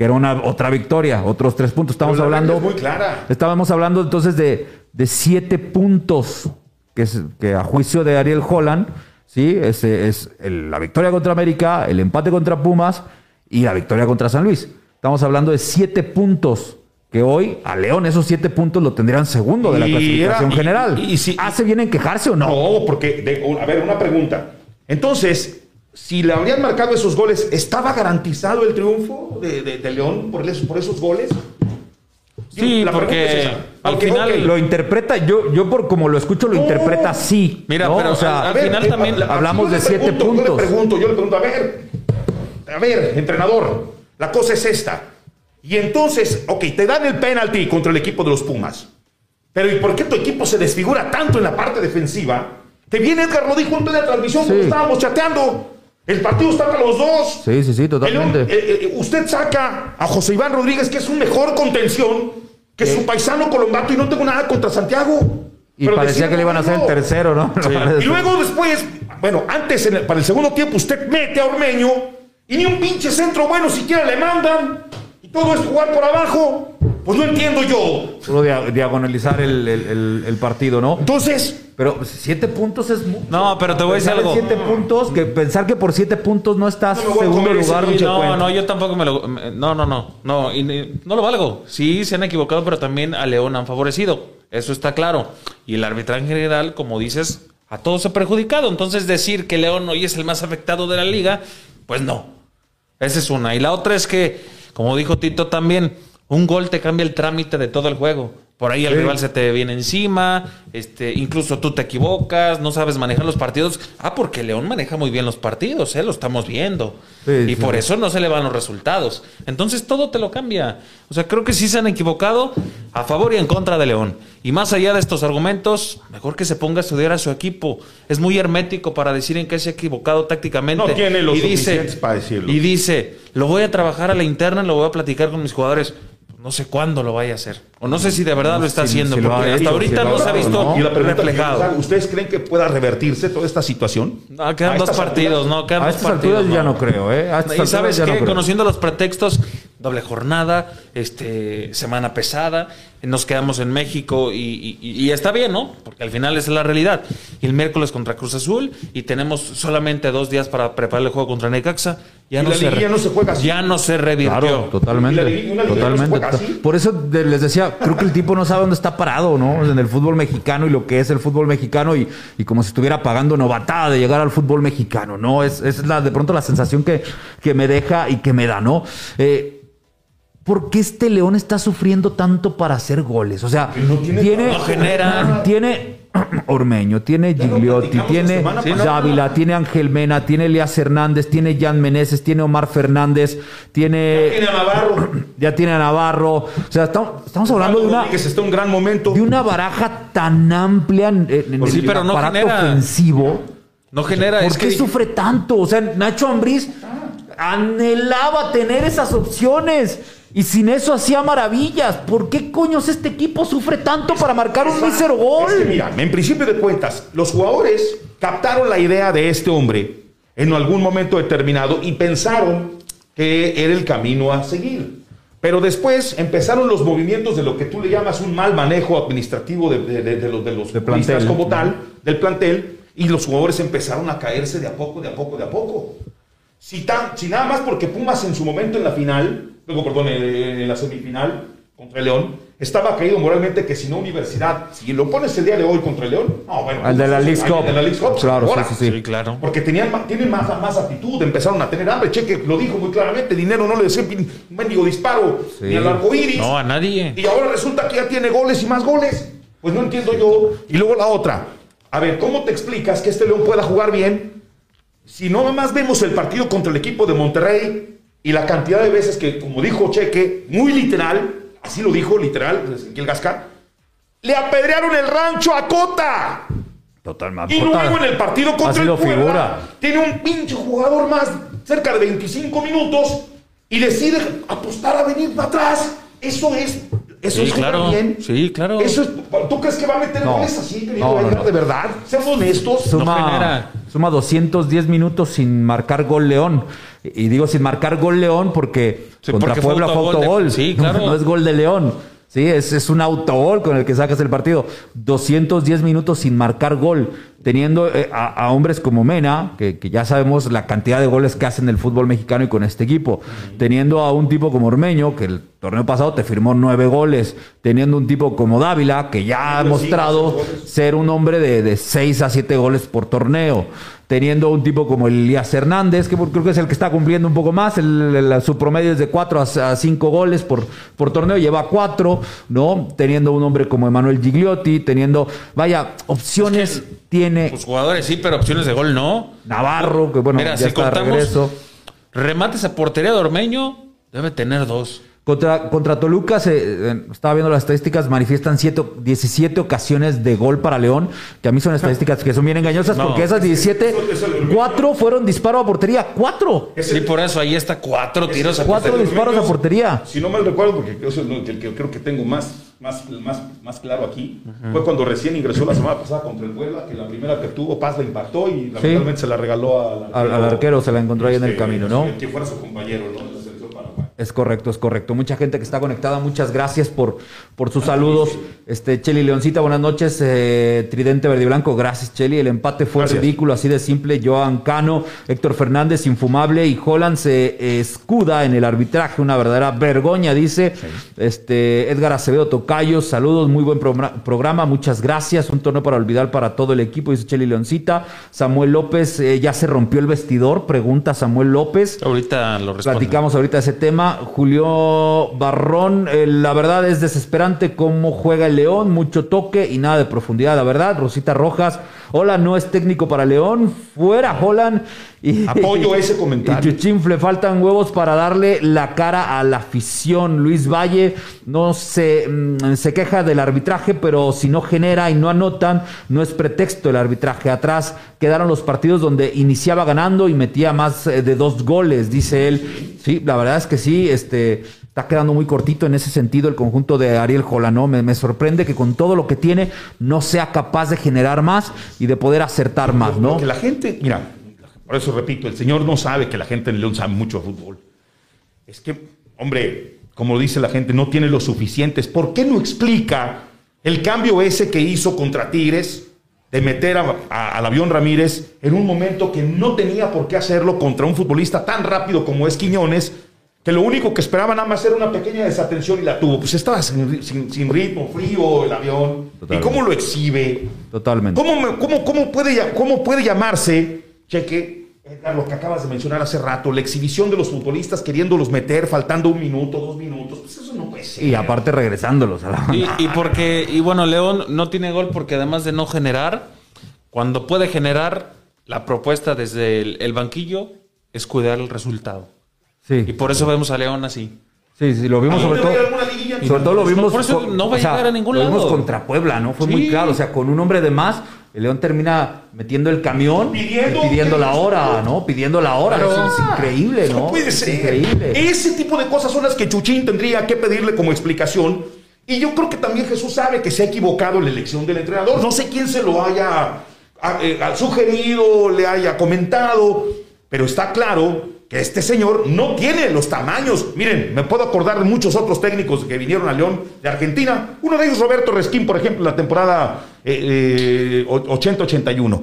que era una otra victoria, otros tres puntos. Estamos hablando. muy clara. Estábamos hablando entonces de, de siete puntos que, es, que a juicio de Ariel Holland, ¿sí? es, la victoria contra América, el empate contra Pumas y la victoria contra San Luis. Estamos hablando de siete puntos que hoy a León esos siete puntos lo tendrían segundo de la clasificación general. Y, si, ¿Hace bien en quejarse o no? No, porque, a ver, una pregunta. Entonces, si le habrían marcado esos goles, ¿estaba garantizado el triunfo de, de León por, por esos goles? Sí, porque al final lo interpreta, yo, yo por como lo escucho, lo interpreta así. Mira, pero o sea, al, final también hablamos de siete puntos. Yo le pregunto, yo le pregunto, a ver, a ver, entrenador, la cosa es esta. Y entonces, ok, te dan el penalti contra el equipo de los Pumas. Pero ¿y por qué tu equipo se desfigura tanto en la parte defensiva Te viene Edgar, lo dijo en la transmisión cuando estábamos chateando. El partido está para los dos. Sí, sí, sí, totalmente. Eh, eh, usted saca a José Iván Rodríguez, que es un mejor contención que su paisano colombato, y no tengo nada contra Santiago. Y parecía que le iban a hacer el tercero, ¿no? y luego después, bueno, antes para el segundo tiempo, usted mete a Ormeño y ni un pinche centro bueno siquiera le mandan. Y todo es jugar por abajo. Pues no entiendo yo. Solo diagonalizar el, partido, ¿no? Entonces. Pero siete puntos es mucho. No, pero te voy a decir algo. Siete puntos, que pensar que por siete puntos no estás en segundo lugar. no, no, yo tampoco me lo. No, no, no. No, no lo valgo. Sí, se han equivocado, pero también a León han favorecido. Eso está claro. Y el arbitraje en general, como dices, a todos ha perjudicado. Entonces, decir que León hoy es el más afectado de la liga, pues no. Esa es una. Y la otra es que, como dijo Tito también un gol te cambia el trámite de todo el juego. Por ahí el rival se te viene encima, este, incluso tú te equivocas, no sabes manejar los partidos. Ah, porque León maneja muy bien los partidos, ¿eh? lo estamos viendo. y por eso no se le van los resultados. Entonces todo te lo cambia. O sea, creo que sí se han equivocado a favor y en contra de León. Y más allá de estos argumentos, mejor que se ponga a estudiar a su equipo. Es muy hermético para decir en qué se ha equivocado tácticamente. No tiene los y dice, para decirlo. Y dice, lo voy a trabajar a la interna, lo voy a platicar con mis jugadores no sé cuándo lo vaya a hacer. O no sé si de verdad lo está haciendo, porque hasta ahorita no se ha visto reflejado. ¿Ustedes creen que pueda revertirse toda esta situación? No, quedan dos partidos, no, quedan dos partidos. ya no creo, ¿eh? y sabes qué, conociendo los pretextos, doble jornada, este, semana pesada, nos quedamos en México y, está bien, ¿no? Porque al final es la realidad. Y el miércoles contra Cruz Azul y tenemos solamente dos días para preparar el juego contra Necaxa. Ya, no, se, no se juega así. Ya no se revirtió. Claro, totalmente. totalmente. Por eso les decía, creo que el tipo no sabe dónde está parado, ¿no? En el fútbol mexicano y lo que es el fútbol mexicano y, como si estuviera pagando novatada de llegar al fútbol mexicano, ¿no? Es, es la, de pronto la sensación que, que me deja y que me da, ¿no? Eh, ¿Por qué este León está sufriendo tanto para hacer goles? O sea, tiene, genera. tiene Ormeño, tiene Gigliotti, tiene Dávila, tiene Ángel Mena, tiene Elias Hernández, tiene Jan Meneses, tiene Omar Fernández, tiene. Ya tiene a Navarro. Ya tiene a Navarro. O sea, estamos, hablando de una. Que está un gran momento. De una baraja tan amplia en, pues el pero no ofensivo. No genera. ¿Por qué sufre tanto? O sea, Nacho Ambriz anhelaba tener esas opciones. Y sin eso hacía maravillas. ¿Por qué coños este equipo sufre tanto para marcar un mísero gol? mira, en principio de cuentas, los jugadores captaron la idea de este hombre en algún momento determinado y pensaron que era el camino a seguir. Pero después empezaron los movimientos de lo que tú le llamas un mal manejo administrativo de, los, de los plantel. como tal, del plantel, y los jugadores empezaron a caerse de a poco, de a poco, de a poco. Si, tan, si nada más porque Pumas en su momento en la final luego, perdón, en, la semifinal contra el León, estaba caído moralmente que si no Universidad, si lo pones el día de hoy contra el León, no, bueno. El de la League Cup. El de la League Cup. Claro, sí, sí, sí, claro. Porque tenían, tienen más, más actitud, empezaron a tener hambre. Cheque lo dijo muy claramente, dinero no le decía un mendigo disparo ni al arco iris. No, a nadie. Y ahora resulta que ya tiene goles y más goles. Pues no entiendo yo. Y luego la otra. A ver, ¿cómo te explicas que este León pueda jugar bien si no más vemos el partido contra el equipo de Monterrey y la cantidad de veces que, como dijo Cheque, muy literal, así lo dijo literal, el Gascar, le apedrearon el rancho a Cota. Totalmente. Y luego en el partido contra el Puebla, tiene un pinche jugador más, cerca de 25 minutos, y decide apostar a venir para atrás. Eso es eso es claro. bien. Sí, claro. Eso es, ¿Tú crees que va a meter goles así, querido no, De verdad, seamos honestos. Suma, suma 210 minutos sin marcar gol León. Y digo sin marcar gol León porque contra Puebla fue autogol. Sí, claro. no es gol de León. Sí, es, es un autogol con el que sacas el partido. 210 minutos sin marcar gol, teniendo eh, a, hombres como Mena, que, ya sabemos la cantidad de goles que hacen el fútbol mexicano y con este equipo. Teniendo a un tipo como Ormeño, que el torneo pasado te firmó nueve goles. Teniendo un tipo como Dávila, que ya ha mostrado ser un hombre de, de seis a siete goles por torneo teniendo un tipo como Elías Hernández, que creo que es el que está cumpliendo un poco más, su promedio es de 4 a 5 goles por, por torneo, lleva 4, ¿no? Teniendo un hombre como Emanuel Gigliotti, teniendo, vaya, opciones tiene. Pues jugadores sí, pero opciones de gol no. Navarro, que bueno, ya está de regreso. Remates a portería de Ormeño, debe tener dos. Contra, contra Toluca, se, eh, estaba viendo las estadísticas, manifiestan 17 ocasiones de gol para León, que a mí son estadísticas que son bien engañosas, porque esas 17, 4 fueron disparos a portería, 4. Sí, por eso ahí está 4 tiros a portería. 4 disparos a portería. Si no mal recuerdo, porque yo soy el que creo que tengo más, más, más, más claro aquí, fue cuando recién ingresó la semana pasada contra el Puebla, que la primera que tuvo, Paz la impactó y lamentablemente se la regaló al, al, arquero. se la encontró ahí en el este, camino, ¿no? Que fuera su compañero, ¿no? Es correcto, es correcto. Mucha gente que está conectada, muchas gracias por, por sus saludos. Este, Cheli Leoncita, buenas noches. Eh, Tridente Verde y Blanco, gracias, Cheli. El empate fue ridículo, así de simple. Joan Cano, Héctor Fernández, infumable. Y Holland se escuda en el arbitraje, una verdadera vergoña, dice. Este, Edgar Acevedo Tocayo, saludos, muy buen programa, muchas gracias. Un torneo para olvidar para todo el equipo, dice Cheli Leoncita. Samuel López, eh, ya se rompió el vestidor, pregunta Samuel López. Ahorita lo responde. Platicamos ahorita ese tema. Julio Barrón, eh, la verdad es desesperante cómo juega el León, mucho toque y nada de profundidad, la verdad. Rosita Rojas, hola, no es técnico para León, fuera Holland. Y, Apoyo ese comentario. Y Chuchinfle, faltan huevos para darle la cara a la afición. Luis Valle no se, mm, se queja del arbitraje, pero si no genera y no anotan, no es pretexto el arbitraje. Atrás quedaron los partidos donde iniciaba ganando y metía más eh, de dos goles, dice él. Sí, la verdad es que sí, este está quedando muy cortito en ese sentido el conjunto de Ariel Jola, Me, me, sorprende que con todo lo que tiene no sea capaz de generar más y de poder acertar más, ¿no? Que la gente, mira, por eso repito, el señor no sabe que la gente en León sabe mucho de fútbol. Es que, hombre, como dice la gente, no tiene lo suficientes. ¿Por qué no explica el cambio ese que hizo contra Tigres de meter al avión Ramírez en un momento que no tenía por qué hacerlo contra un futbolista tan rápido como es Quiñones? Que lo único que esperaba nada más era una pequeña desatención y la tuvo. Pues estaba sin, ritmo, frío el avión. ¿Y cómo lo exhibe? Totalmente. ¿Cómo, cómo, cómo, puede, cómo puede llamarse, cheque, lo que acabas de mencionar hace rato, la exhibición de los futbolistas queriéndolos meter, faltando un minuto, dos minutos, pues eso no puede ser. Y aparte regresándolos a la y, y porque, y bueno, León no tiene gol porque además de no generar, cuando puede generar, la propuesta desde el, banquillo es cuidar el resultado. Sí. Y por eso vemos a León así. Sí, sí, lo vimos sobre todo. Sobre todo lo vimos. Por eso no va a llegar a ningún lado. Lo vimos contra Puebla, ¿no? Fue muy claro. O sea, con un hombre de más, el León termina metiendo el camión pidiendo, pidiendo la hora, ¿no? Pidiendo la hora. es, increíble, ¿no? No puede ser. increíble. Ese tipo de cosas son las que Chuchín tendría que pedirle como explicación. Y yo creo que también Jesús sabe que se ha equivocado en la elección del entrenador. No sé quién se lo haya eh, sugerido, le haya comentado, pero está claro que este señor no tiene los tamaños. Miren, me puedo acordar de muchos otros técnicos que vinieron a León de Argentina. Uno de ellos, Roberto Resquín, por ejemplo, la temporada 80-81. Eh,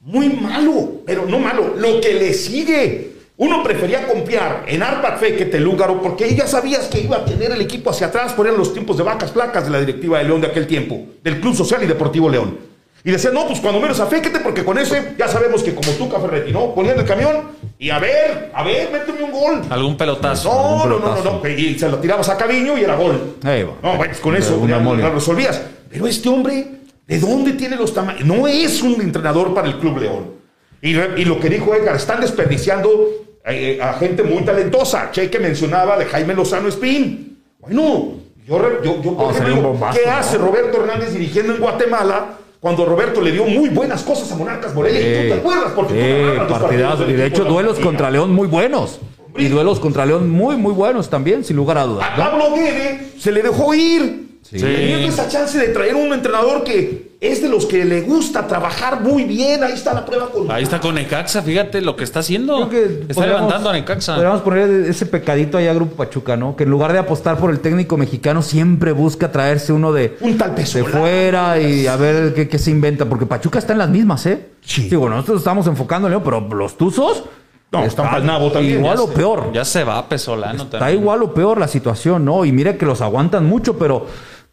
Muy malo, pero no malo. Lo que le sigue. Uno prefería confiar en Arpad Fekete Lúgaro porque ya sabías que iba a tener el equipo hacia atrás, ponían los tiempos de vacas flacas de la directiva de León de aquel tiempo, del Club Social y Deportivo León. Y decían, no, pues cuando menos aféquete, porque con ese ya sabemos que como tú, Ferretti, ¿no? Ponían el camión y a ver, a ver, méteme un gol. Algún pelotazo. No, no, no, no, Y se lo tirabas a Caviño y era gol. No, pues con eso ya lo resolvías. Pero este hombre, ¿de dónde tiene los tamaños? No es un entrenador para el Club León. Y, lo que dijo Edgar, están desperdiciando eh, a gente muy talentosa. Che, que mencionaba de Jaime Lozano Espín. Bueno, yo, yo, yo por ejemplo, ¿qué hace Roberto Hernández dirigiendo en Guatemala? Cuando Roberto le dio muy buenas cosas a Monarcas Morelia. ¿Y tú te acuerdas? Porque y de hecho, duelos contra León muy buenos. Y duelos contra León muy, muy buenos también, sin lugar a dudas. A Pablo Guede se le dejó ir. Sí. Teniendo esa chance de traer un entrenador que es de los que le gusta trabajar muy bien. Ahí está la prueba con. Ahí está con Necaxa, fíjate lo que está haciendo. está levantando a Necaxa. Podríamos poner ese pecadito ahí a Grupo Pachuca, ¿no? Que en lugar de apostar por el técnico mexicano, siempre busca traerse uno de, un tal peso de fuera y a ver qué, se inventa. Porque Pachuca está en las mismas, ¿eh? Sí. bueno, nosotros estamos enfocando, ¿no? pero los Tuzos. No, están para nabo también. Igual o peor. Ya se va Pesolano Está igual o peor la situación, ¿no? Y mire que los aguantan mucho, pero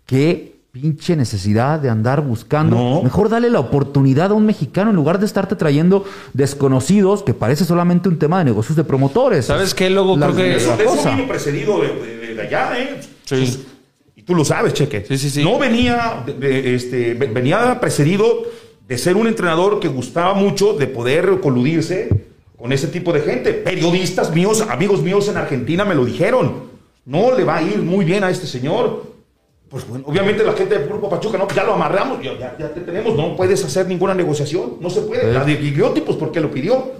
qué pinche necesidad de andar buscando. Mejor dale la oportunidad a un mexicano en lugar de estarte trayendo desconocidos, que parece solamente un tema de negocios de promotores. ¿Sabes qué? Luego creo que... Eso, vino precedido de, allá, ¿eh? Sí. y tú lo sabes, Cheque. Sí, sí, sí. No venía, este, venía precedido de ser un entrenador que gustaba mucho de poder coludirse con ese tipo de gente. Periodistas míos, amigos míos en Argentina me lo dijeron. no le va a ir muy bien a este señor. Pues bueno, obviamente la gente del Grupo Pachuca, no, ya lo amarramos, ya, ya, te tenemos, no puedes hacer ninguna negociación, no se puede. La de Gigliotti, pues porque lo pidió.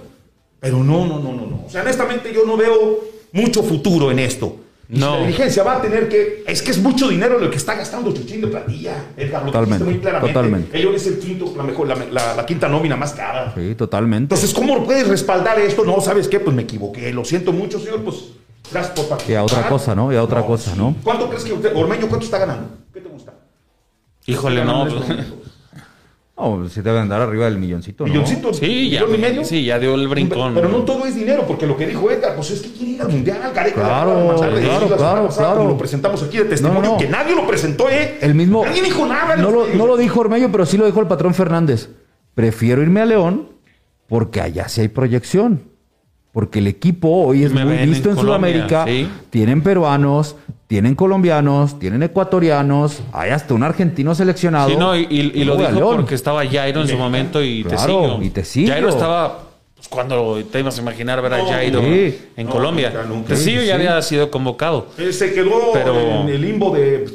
Pero no, no, no, no, no. O sea, honestamente yo no veo mucho futuro en esto. no. la dirigencia va a tener que. Es que es mucho dinero lo que está gastando Chuchín de platilla. Edgar, lo totalmente, muy claramente. Totalmente. Ellos es el quinto, la, mejor, la, la, quinta nómina más cara. Sí, totalmente. Entonces, ¿cómo puedes respaldar esto? No, ¿sabes qué? Pues me equivoqué. Lo siento mucho, señor. Pues Gracias por Y a otra cosa, ¿no? Y a otra cosa, ¿no? ¿Cuánto crees que usted, Ormeño, cuánto está ganando? ¿Qué te gusta? Híjole, no. No, se debe andar arriba del milloncito, ¿no? ¿Milloncito? Sí, ya, y medio? sí, ya dio el brincón. Pero, no todo es dinero, porque lo que dijo Edgar, pues es que quiere ir al Mundial, Gareca. Claro, claro, claro, claro. Lo presentamos aquí de testimonio, que nadie lo presentó, ¿eh? El mismo... Nadie dijo nada. No lo, no lo dijo Ormeño, pero sí lo dijo el patrón Fernández. Prefiero irme a León porque allá sí hay proyección porque el equipo hoy es muy visto en, Sudamérica. Tienen peruanos, tienen colombianos, tienen ecuatorianos, hay hasta un argentino seleccionado. Sí, no, y, lo dijo porque estaba Jairo en su momento y te sigo. Y te sigo. Jairo estaba pues, cuando te ibas a imaginar ver a Jairo en Colombia. Nunca, sí, ya había sido convocado. se quedó en el limbo de,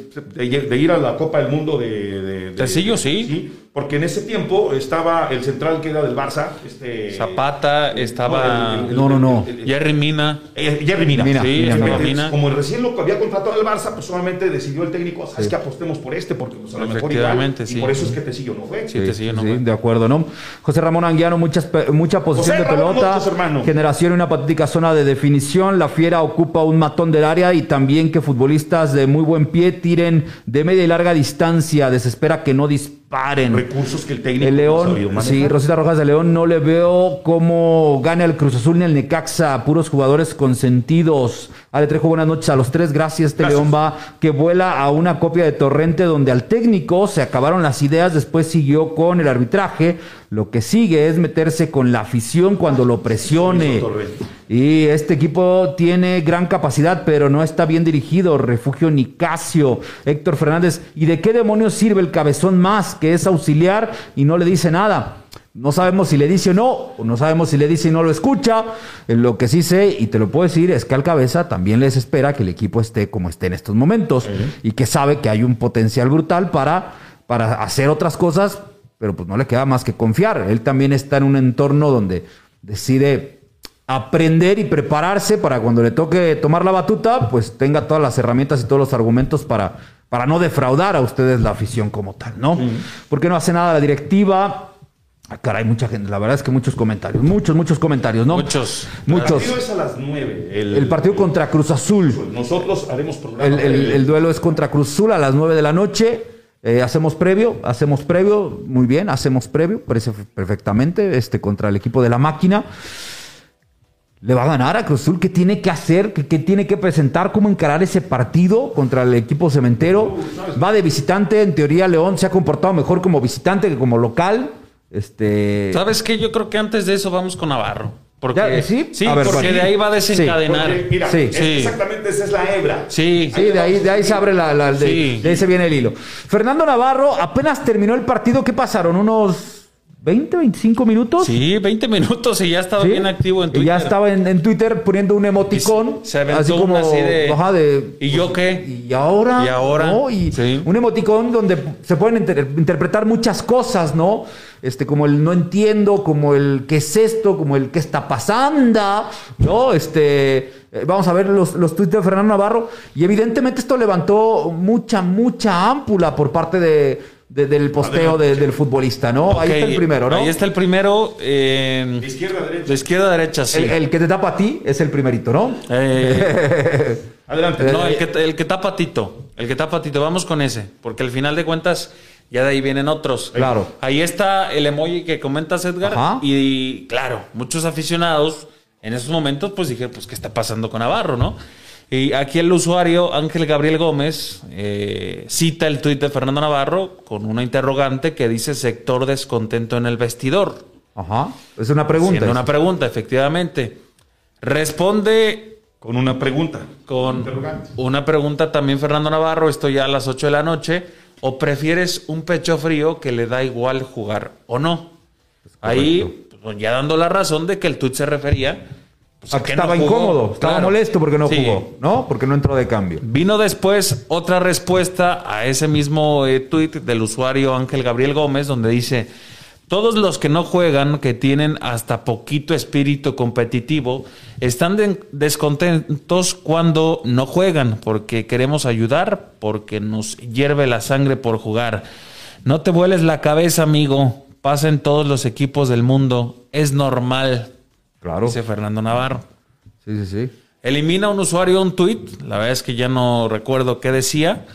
ir a la Copa del Mundo de... de, de sí. sí porque en ese tiempo estaba el central que era del Barça. Este, Zapata, estaba. no, no, no. Jerry Mina. Eh, Jerry Mina. sí, Mina. Como el recién lo había contratado el Barça, pues solamente decidió el técnico, sabes que apostemos por este, porque pues, a lo mejor igual. Sí. Y por eso es que te siguió, ¿no fue? Sí, te siguió, no fue. de acuerdo, ¿no? José Ramón Anguiano, muchas, mucha posición de pelota. generación y una patética zona de definición. La fiera ocupa un matón del área y también que futbolistas de muy buen pie tiren de media y larga distancia. Desespera que no disparen paren. Recursos que el técnico el León, sí, Rosita Rojas de León no le veo cómo gane el Cruz Azul ni el Necaxa, puros jugadores consentidos. Ale Trejo, buenas noches a los tres, gracias. Este León va que vuela a una copia de Torrente donde al técnico se acabaron las ideas, después siguió con el arbitraje. Lo que sigue es meterse con la afición cuando lo presione. Y este equipo tiene gran capacidad, pero no está bien dirigido. Refugio Nicasio, Héctor Fernández. ¿Y de qué demonios sirve el cabezón más, que es auxiliar y no le dice nada? No sabemos si le dice o no, o no sabemos si le dice y no lo escucha. Lo que sí sé, y te lo puedo decir, es que al cabeza también les espera que el equipo esté como esté en estos momentos y que sabe que hay un potencial brutal para, para hacer otras cosas, pero pues no le queda más que confiar. Él también está en un entorno donde decide aprender y prepararse para cuando le toque tomar la batuta, pues tenga todas las herramientas y todos los argumentos para, para no defraudar a ustedes la afición como tal, ¿no? ¿Por qué no hace nada la directiva? Ah, caray, mucha gente, la verdad es que muchos comentarios, muchos, muchos comentarios, ¿no? Muchos. Muchos. El partido es a las nueve. El, partido contra Cruz Azul. Nosotros haremos programa. El, duelo es contra Cruz Azul a las nueve de la noche. Eh, hacemos previo, hacemos previo, muy bien, hacemos previo, parece perfectamente, este contra el equipo de la máquina le va a ganar a Cruz Azul. ¿Qué tiene que hacer? ¿Qué, tiene que presentar? ¿Cómo encarar ese partido contra el equipo cementero? Va de visitante. En teoría, León se ha comportado mejor como visitante que como local. Este... ¿Sabes qué? Yo creo que antes de eso vamos con Navarro. Porque, sí, sí porque de ahí va a desencadenar. mira, exactamente esa es la hebra. Sí, sí, de ahí, de ahí se abre la. de, de ahí se viene el hilo. Fernando Navarro apenas terminó el partido. ¿Qué pasaron? Unos 20, 25 minutos. Sí, 20 minutos y ya estaba bien activo en Twitter. Y ya estaba en, Twitter poniendo un emoticón. Se, así como así de, ¿Y yo qué? Y ahora. Y ahora. Un emoticón donde se pueden interpretar muchas cosas, ¿no? Este, como el no entiendo, como el qué es esto, como el qué está pasando, ¿no? Este. Eh, vamos a ver los, los tweets de Fernando Navarro. Y evidentemente esto levantó mucha, mucha ámpula por parte de del posteo del futbolista, ¿no? Ahí está el primero, ¿no? Ahí está el primero. de izquierda a derecha. De izquierda a derecha, sí. El, que te tapa a ti es el primerito, ¿no? Eh, Adelante. No, el que, el que tapa a Tito. El que tapa a Tito. Vamos con ese. Porque al final de cuentas, ya de ahí vienen otros. Claro. Ahí está el emoji que comentas, Edgar. Y claro, muchos aficionados en esos momentos, pues dije, pues, ¿qué está pasando con Navarro, no? Y aquí el usuario Ángel Gabriel Gómez eh, cita el tuit de Fernando Navarro con una interrogante que dice sector descontento en el vestidor. Ajá. Es una pregunta. Es una pregunta, efectivamente. Responde. Con una pregunta. Con una pregunta también Fernando Navarro, esto ya a las 8 de la noche. ¿O prefieres un pecho frío que le da igual jugar o no? Ahí, pues, ya dando la razón de que el tuit se refería pues, estaba incómodo, estaba molesto porque no jugó, ¿no? Porque no entró de cambio. Vino después otra respuesta a ese mismo eh, tweet del usuario Ángel Gabriel Gómez, donde dice: Todos los que no juegan, que tienen hasta poquito espíritu competitivo, están descontentos cuando no juegan, porque queremos ayudar, porque nos hierve la sangre por jugar. No te vueles la cabeza, amigo. Pasa en todos los equipos del mundo. Es normal. Claro. Dice Fernando Navarro. Sí, sí, sí. Elimina un usuario un tweet. La verdad es que ya no recuerdo qué decía,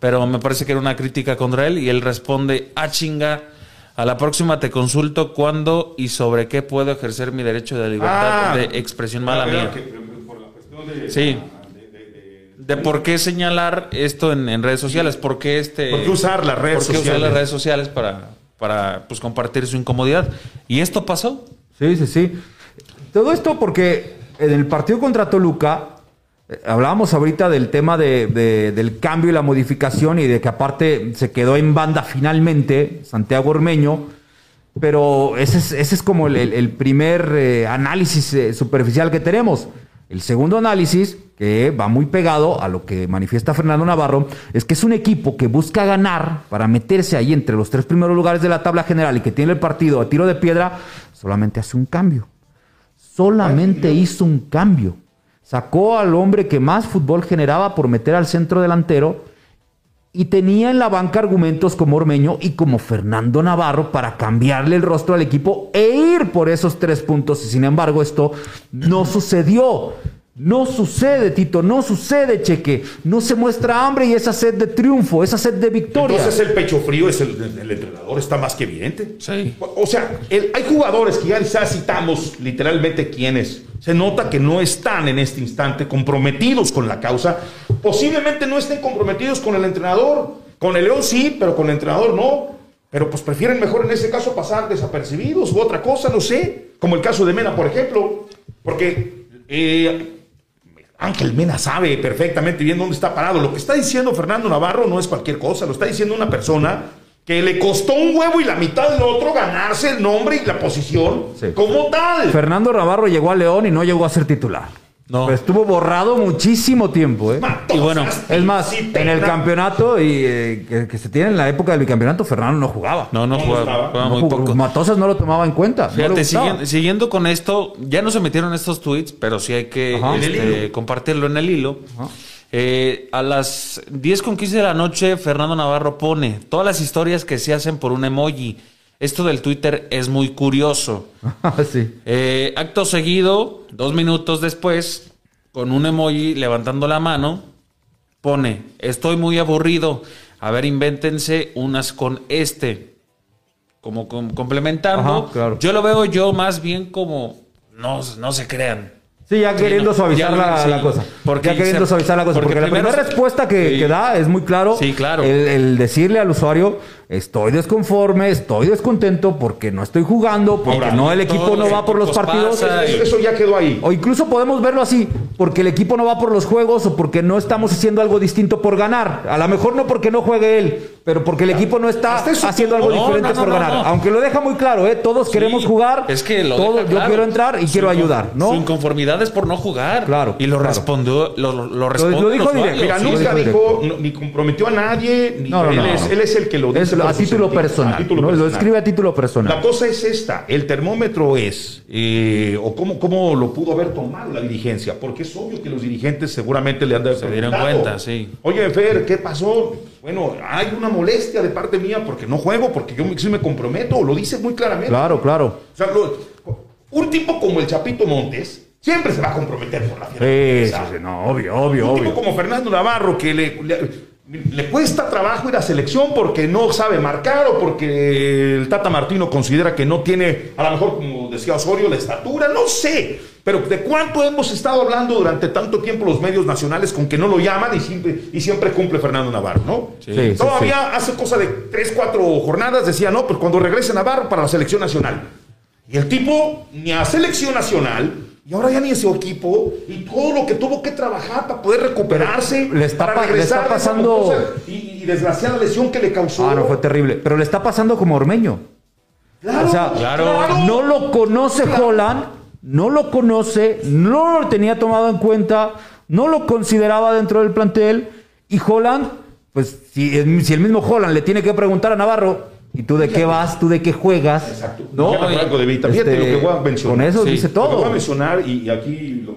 pero me parece que era una crítica contra él y él responde, ah, chinga. A la próxima te consulto cuándo y sobre qué puedo ejercer mi derecho de libertad ah. de expresión mala mía. sí. De, por qué señalar esto en, redes sociales, por qué este. ¿Por qué usar las redes sociales? usar las redes sociales para, para pues, compartir su incomodidad? ¿Y esto pasó? Sí, sí, sí. Todo esto porque en el partido contra Toluca, hablábamos ahorita del tema del cambio y la modificación y de que aparte se quedó en banda finalmente Santiago Ormeño, pero ese es, como el, primer eh, análisis eh, superficial que tenemos. El segundo análisis, que va muy pegado a lo que manifiesta Fernando Navarro, es que es un equipo que busca ganar para meterse ahí entre los tres primeros lugares de la tabla general y que tiene el partido a tiro de piedra, solamente hace un cambio. Solamente hizo un cambio. Sacó al hombre que más fútbol generaba por meter al centro delantero y tenía en la banca argumentos como Ormeño y como Fernando Navarro para cambiarle el rostro al equipo e ir por esos tres puntos. Y sin embargo, esto no sucedió. No sucede, Tito, no sucede, Cheque. No se muestra hambre y esa sed de triunfo, esa sed de victoria. Entonces el pecho frío es el, entrenador, está más que evidente. Sí. O sea, hay jugadores que ya citamos literalmente quiénes. Se nota que no están en este instante comprometidos con la causa. Posiblemente no estén comprometidos con el entrenador. Con el León sí, pero con el entrenador no. Pero pues prefieren mejor en ese caso pasar desapercibidos u otra cosa, no sé. Como el caso de Mena, por ejemplo. Porque eh, Ángel Mena sabe perfectamente bien dónde está parado. Lo que está diciendo Fernando Navarro no es cualquier cosa, lo está diciendo una persona que le costó un huevo y la mitad del otro ganarse el nombre y la posición como tal. Fernando Navarro llegó a León y no llegó a ser titular. No. estuvo borrado muchísimo tiempo, ¿eh? y bueno, es más, en el campeonato y eh, que, se tiene en la época del bicampeonato, Fernando no jugaba. No, no, jugaba, muy poco. Matosas no lo tomaba en cuenta. Fíjate, siguiendo, con esto, ya no se metieron estos tweets, pero sí hay que este, compartirlo en el hilo. Eh, a las 10 con 15 de la noche, Fernando Navarro pone todas las historias que se hacen por un emoji. Esto del Twitter es muy curioso. Ah, sí. Eh, acto seguido, dos minutos después, con un emoji levantando la mano, pone, estoy muy aburrido. A ver, invéntense unas con este. Como complementando. Yo lo veo yo más bien como, no, no se crean. Sí, ya queriendo suavizar la, cosa. Porque ya queriendo suavizar la cosa. Porque, la primera respuesta que, da es muy claro. Sí, claro. el decirle al usuario, estoy desconforme, estoy descontento porque no estoy jugando, porque no el equipo no va por los partidos. Eso ya quedó ahí. O incluso podemos verlo así, porque el equipo no va por los juegos o porque no estamos haciendo algo distinto por ganar. A lo mejor no porque no juegue él, pero porque el equipo no está haciendo algo diferente por ganar. Aunque lo deja muy claro, ¿eh? todos queremos jugar. Es que lo Yo quiero entrar y quiero ayudar, ¿no? Su inconformidad es por no jugar. Claro. Y lo respondió, lo, lo, lo, dijo directo. Mira, nunca dijo, ni comprometió a nadie, ni él, es, él, es, el que lo dice a título personal. Lo escribe a título personal. La cosa es esta: el termómetro es, eh, o cómo, cómo lo pudo haber tomado la dirigencia, porque es obvio que los dirigentes seguramente le han dado. Se dieron cuenta, sí. Oye, Fer, ¿qué pasó? Bueno, hay una molestia de parte mía porque no juego, porque yo sí me comprometo, lo dice muy claramente. Claro, claro. O sea, un tipo como el Chapito Montes. Siempre se va a comprometer por la Sí, sí, no, obvio, obvio, un Tipo como Fernando Navarro, que le le cuesta trabajo ir a selección porque no sabe marcar o porque el Tata Martino considera que no tiene, a lo mejor, como decía Osorio, la estatura, no sé. Pero ¿de cuánto hemos estado hablando durante tanto tiempo los medios nacionales con que no lo llaman y siempre, y siempre cumple Fernando Navarro, ¿no? Sí, Todavía hace cosa de tres, cuatro jornadas decía, no, pues cuando regrese Navarro para la selección nacional. Y el tipo ni a selección nacional y ahora ya ni ese equipo y todo lo que tuvo que trabajar para poder recuperarse, le está, para regresar le está pasando y, desgraciada lesión que le causó. Ah, no fue terrible, pero le está pasando como Ormeño. Claro, o sea, claro. no lo conoce Holland no lo conoce, no lo tenía tomado en cuenta, no lo consideraba dentro del plantel y Holland, pues si, si el mismo Holland le tiene que preguntar a Navarro, ¿y tú de qué vas? ¿Tú de qué juegas? Exacto. ¿No? Algo de Vita. Fíjate lo que voy a mencionar. Con eso dice todo. Lo que voy a mencionar y, aquí lo,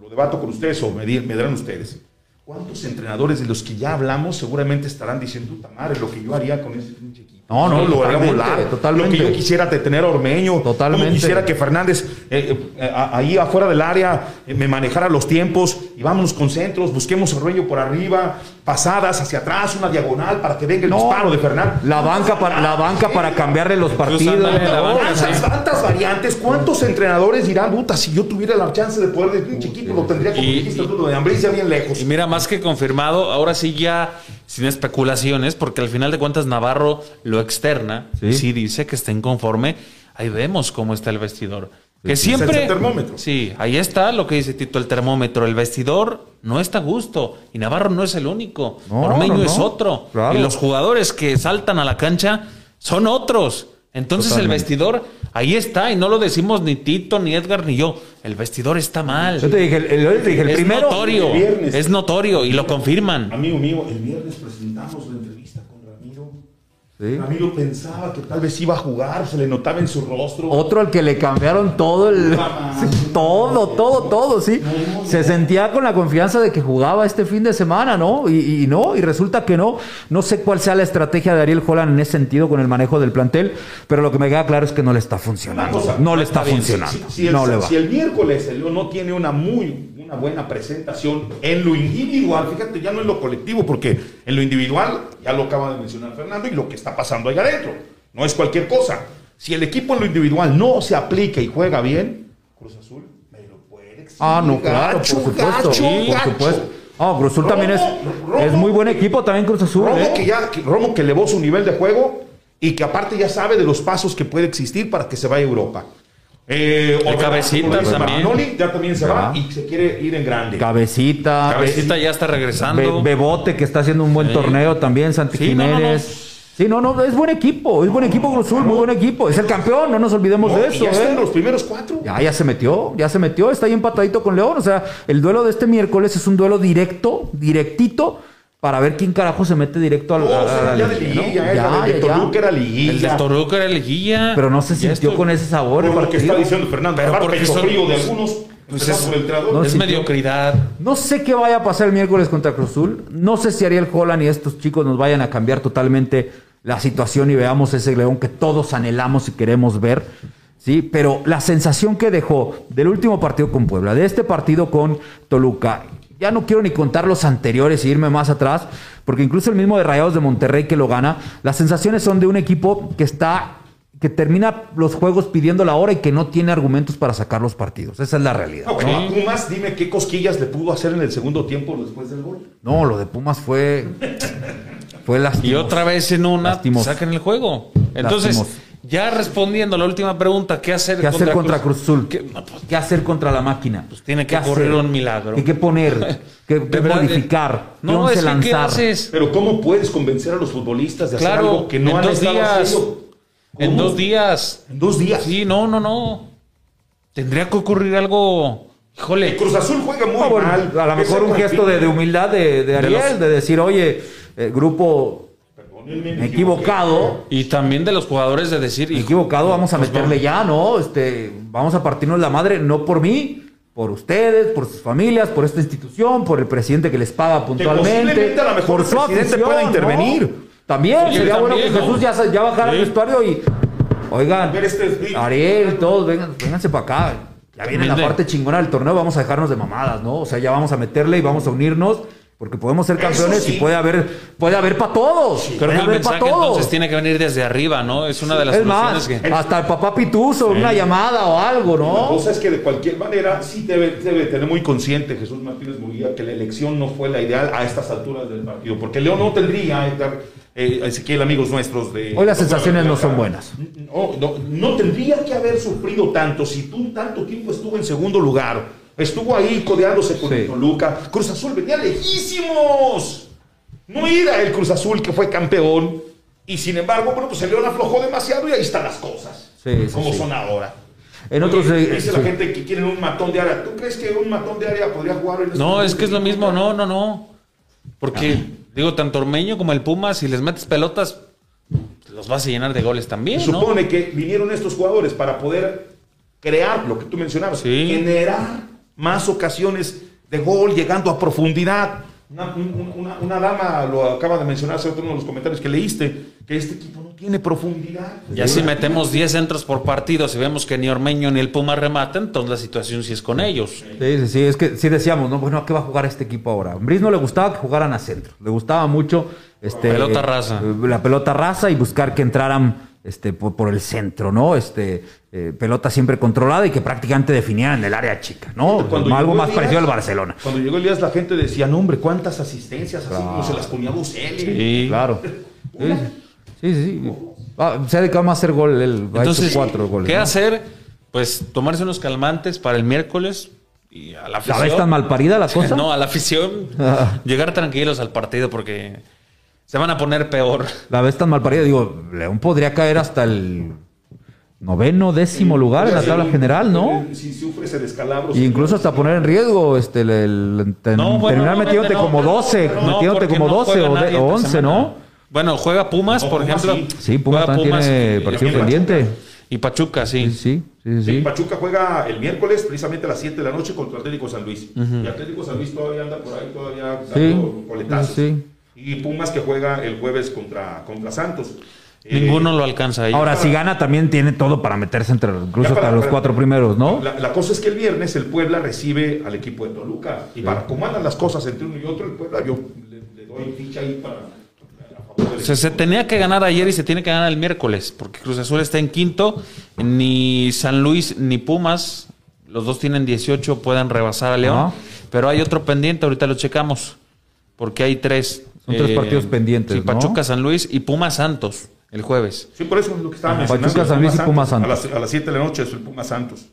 lo, debato con ustedes o me, me dirán ustedes. ¿Cuántos entrenadores de los que ya hablamos seguramente estarán diciendo, puta madre, lo que yo haría con ese pinche equipo? No, no, lo haría volar. Totalmente. Lo que yo quisiera tener a Ormeño. Totalmente. Como quisiera que Fernández eh, eh, ahí afuera del área eh, me manejara los tiempos y vámonos con centros, busquemos a Ormeño por arriba, pasadas hacia atrás, una diagonal para que venga el disparo de Fernández. La banca para, la banca para cambiarle los partidos. ¿Cuántas variantes? ¿Cuántos entrenadores dirán, puta, si yo tuviera la chance de poder de pinche equipo, lo tendría como dijiste tú, de Ambriz ya bien lejos? Y mira, más que confirmado, ahora sí ya sin especulaciones, porque al final de cuentas Navarro lo externa, sí, dice que está inconforme. Ahí vemos cómo está el vestidor. Que siempre. el termómetro. Sí, ahí está lo que dice Tito, el termómetro. El vestidor no está a gusto. Y Navarro no es el único. Ormeño es otro. Y los jugadores que saltan a la cancha son otros. Entonces el vestidor ahí está y no lo decimos ni Tito, ni Edgar, ni yo. El vestidor está mal. Yo te dije, el, el es primero. Notorio, es notorio y lo confirman. Amigo mío, el viernes presentamos la entrevista con Ramiro. Ramiro pensaba que tal vez iba a jugar, se le notaba en su rostro. Otro al que le cambiaron todo el. todo, todo, todo, sí. se sentía con la confianza de que jugaba este fin de semana, ¿no? Y, no, y resulta que no. No sé cuál sea la estrategia de Ariel Holland en ese sentido con el manejo del plantel, pero lo que me queda claro es que no le está funcionando. no le está funcionando. Si, no el, le va. si el miércoles no tiene una muy una buena presentación en lo individual, fíjate, ya no en lo colectivo, porque en lo individual, ya lo acaba de mencionar Fernando, y lo que está pasando ahí adentro, no es cualquier cosa. Si el equipo en lo individual no se aplica y juega bien, Cruz Azul me lo puede exigir. Ah, no, claro, por supuesto. sí, por supuesto. Ah, Cruz Azul también es, es muy buen equipo, también Cruz Azul. Romo, ¿eh? que ya, Romo que elevó su nivel de juego y que aparte ya sabe de los pasos que puede existir para que se vaya a Europa. Eh, el Cabecita también. ya también se va y se quiere ir en grande. Cabecita. Cabecita ya está regresando. Bebote, que está haciendo un buen torneo también. Santi Jiménez. Sí, no, no, es buen equipo, es buen equipo Cruz Azul, muy buen equipo. Es el campeón, no nos olvidemos de eso. Ya está ¿eh? en los primeros cuatro. Ya, ya se metió, ya se metió, está ahí empatadito con León. O sea, el duelo de este miércoles es un duelo directo, directito para ver quién carajo se mete directo a, la, oh, ya liguilla, ya, el de Toluca era liguilla. El de Toluca era liguilla. Pero no se sintió con ese sabor. Por lo que está diciendo Fernando, pero porque son, frío de algunos. Pues es, no es mediocridad. No sé qué vaya a pasar el miércoles contra Cruz Azul. No sé si Ariel Holland y estos chicos nos vayan a cambiar totalmente la situación y veamos ese león que todos anhelamos y queremos ver. Sí, pero la sensación que dejó del último partido con Puebla, de este partido con Toluca ya no quiero ni contar los anteriores y irme más atrás, porque incluso el mismo de Rayados de Monterrey que lo gana, las sensaciones son de un equipo que está que termina los juegos pidiendo la hora y que no tiene argumentos para sacar los partidos. Esa es la realidad. No, Pumas, dime qué cosquillas le pudo hacer en el segundo tiempo después del gol. No, lo de Pumas fue fue lastimoso. Y otra vez en una sacan el juego. Entonces, ya respondiendo a la última pregunta, ¿qué hacer, ¿Qué hacer contra, Cruz, Azul? ¿Qué, ¿Qué, hacer contra la máquina? Pues tiene que ocurrir un milagro. ¿Qué, qué poner? ¿Qué, modificar? No, es que ¿qué haces? Pero ¿cómo puedes convencer a los futbolistas de hacer algo que no han dos estado días, En dos días. En dos días. Sí, no, no, no. Tendría que ocurrir algo... Híjole. El Cruz Azul juega muy mal. A lo mejor un gesto de, humildad de, de Ariel, de, decir, oye, el grupo equivocado. Y también de los jugadores de decir. Equivocado, vamos a pues meterle ya, ¿no? Este, vamos a partirnos la madre, no por mí, por ustedes, por sus familias, por esta institución, por el presidente que les paga puntualmente. a lo mejor por su presidente pueda intervenir. También sería bueno que Jesús ya, ya bajara el vestuario y. Oigan, este Ariel, todos, vengan, vénganse para acá. Ya viene la parte chingona del torneo, vamos a dejarnos de mamadas, ¿no? O sea, ya vamos a meterle y vamos a unirnos porque podemos ser campeones y puede haber, puede haber para todos. Creo que el mensaje entonces tiene que venir desde arriba, ¿no? Es una de las soluciones que. Hasta el papá Pituso, una llamada o algo, ¿no? La cosa es que de cualquier manera sí debe, debe tener muy consciente Jesús Martínez Murguía que la elección no fue la ideal a estas alturas del partido. Porque León no tendría, eh, Ezequiel, amigos nuestros de. Hoy las sensaciones no son buenas. No, no, no tendría que haber sufrido tanto si tú tanto tiempo estuvo en segundo lugar Estuvo ahí codeándose con sí. Toluca. Cruz Azul venía lejísimos. No era el Cruz Azul que fue campeón. Y sin embargo, bueno, pues el León aflojó demasiado y ahí están las cosas. como son ahora. En otros dice la gente que quieren un matón de área. ¿Tú crees que un matón de área podría jugar en este No, es que es lo mismo, no, no, no. Porque, digo, tanto Ormeño como el Puma, si les metes pelotas, los vas a llenar de goles también. Se supone que vinieron estos jugadores para poder crear lo que tú mencionabas, generar más ocasiones de gol, llegando a profundidad. Una, dama lo acaba de mencionar hace uno de los comentarios que leíste, que este equipo no tiene profundidad. Y así metemos 10 centros por partido, si vemos que ni Ormeño ni el Puma rematan, entonces la situación sí es con ellos. Sí, sí, sí, es que sí decíamos, no, bueno, ¿a qué va a jugar este equipo ahora? A Briz no le gustaba que jugaran a centro, le gustaba mucho este, pelota raza. la pelota raza y buscar que entraran este, por, el centro, ¿no? Este, eh, pelota siempre controlada y que prácticamente definieran el área chica, ¿no? Algo más parecido al Barcelona. Cuando llegó Elías, la gente decía, no, hombre, ¿cuántas asistencias? Así como se las ponía Buseli. Sí, claro. sí, sí, sí. Ah, se ha dedicado más a hacer gol. Él Entonces, cuatro goles. ¿Qué hacer? Pues tomarse unos calmantes para el miércoles y a la afición. ¿La ves tan mal parida la cosa? no, a la afición. llegar tranquilos al partido porque se van a poner peor. La vez tan mal parida. Digo, León podría caer hasta el noveno, décimo lugar en la tabla general, ¿no? Si sufre ese descalabro. Y incluso hasta poner en riesgo este, el, terminar metiéndote como 12, metiéndote como 12 o, 11, ¿no? Bueno, juega Pumas, por ejemplo. Sí, Pumas también tiene partido pendiente. Y Pachuca, sí. Sí, sí, sí. Pachuca juega el miércoles, precisamente a las 7 de la noche, contra Atlético San Luis. Y Atlético San Luis todavía anda por ahí, todavía dando coletazos. Sí, y Pumas que juega el jueves contra, contra Santos. Ninguno eh, lo alcanza ahí. Ahora, si gana, también tiene todo para meterse entre incluso hasta los cuatro primeros, ¿no? La, cosa es que el viernes el Puebla recibe al equipo de Toluca. Y para cómo andan las cosas entre uno y otro, el Puebla, yo le, doy ficha ahí para. O sea, se tenía que ganar ayer y se tiene que ganar el miércoles, porque Cruz Azul está en quinto, ni San Luis ni Pumas, los dos tienen 18, puedan rebasar a León, pero hay otro pendiente, ahorita lo checamos, porque hay tres. Son tres eh, partidos pendientes. Sí, Pachuca, San Luis y Pumas Santos el jueves. Sí, por eso es lo que estaba mencionando. Pachuca, San Luis y Pumas Santos. A las, 7 de la noche es el Pumas Santos.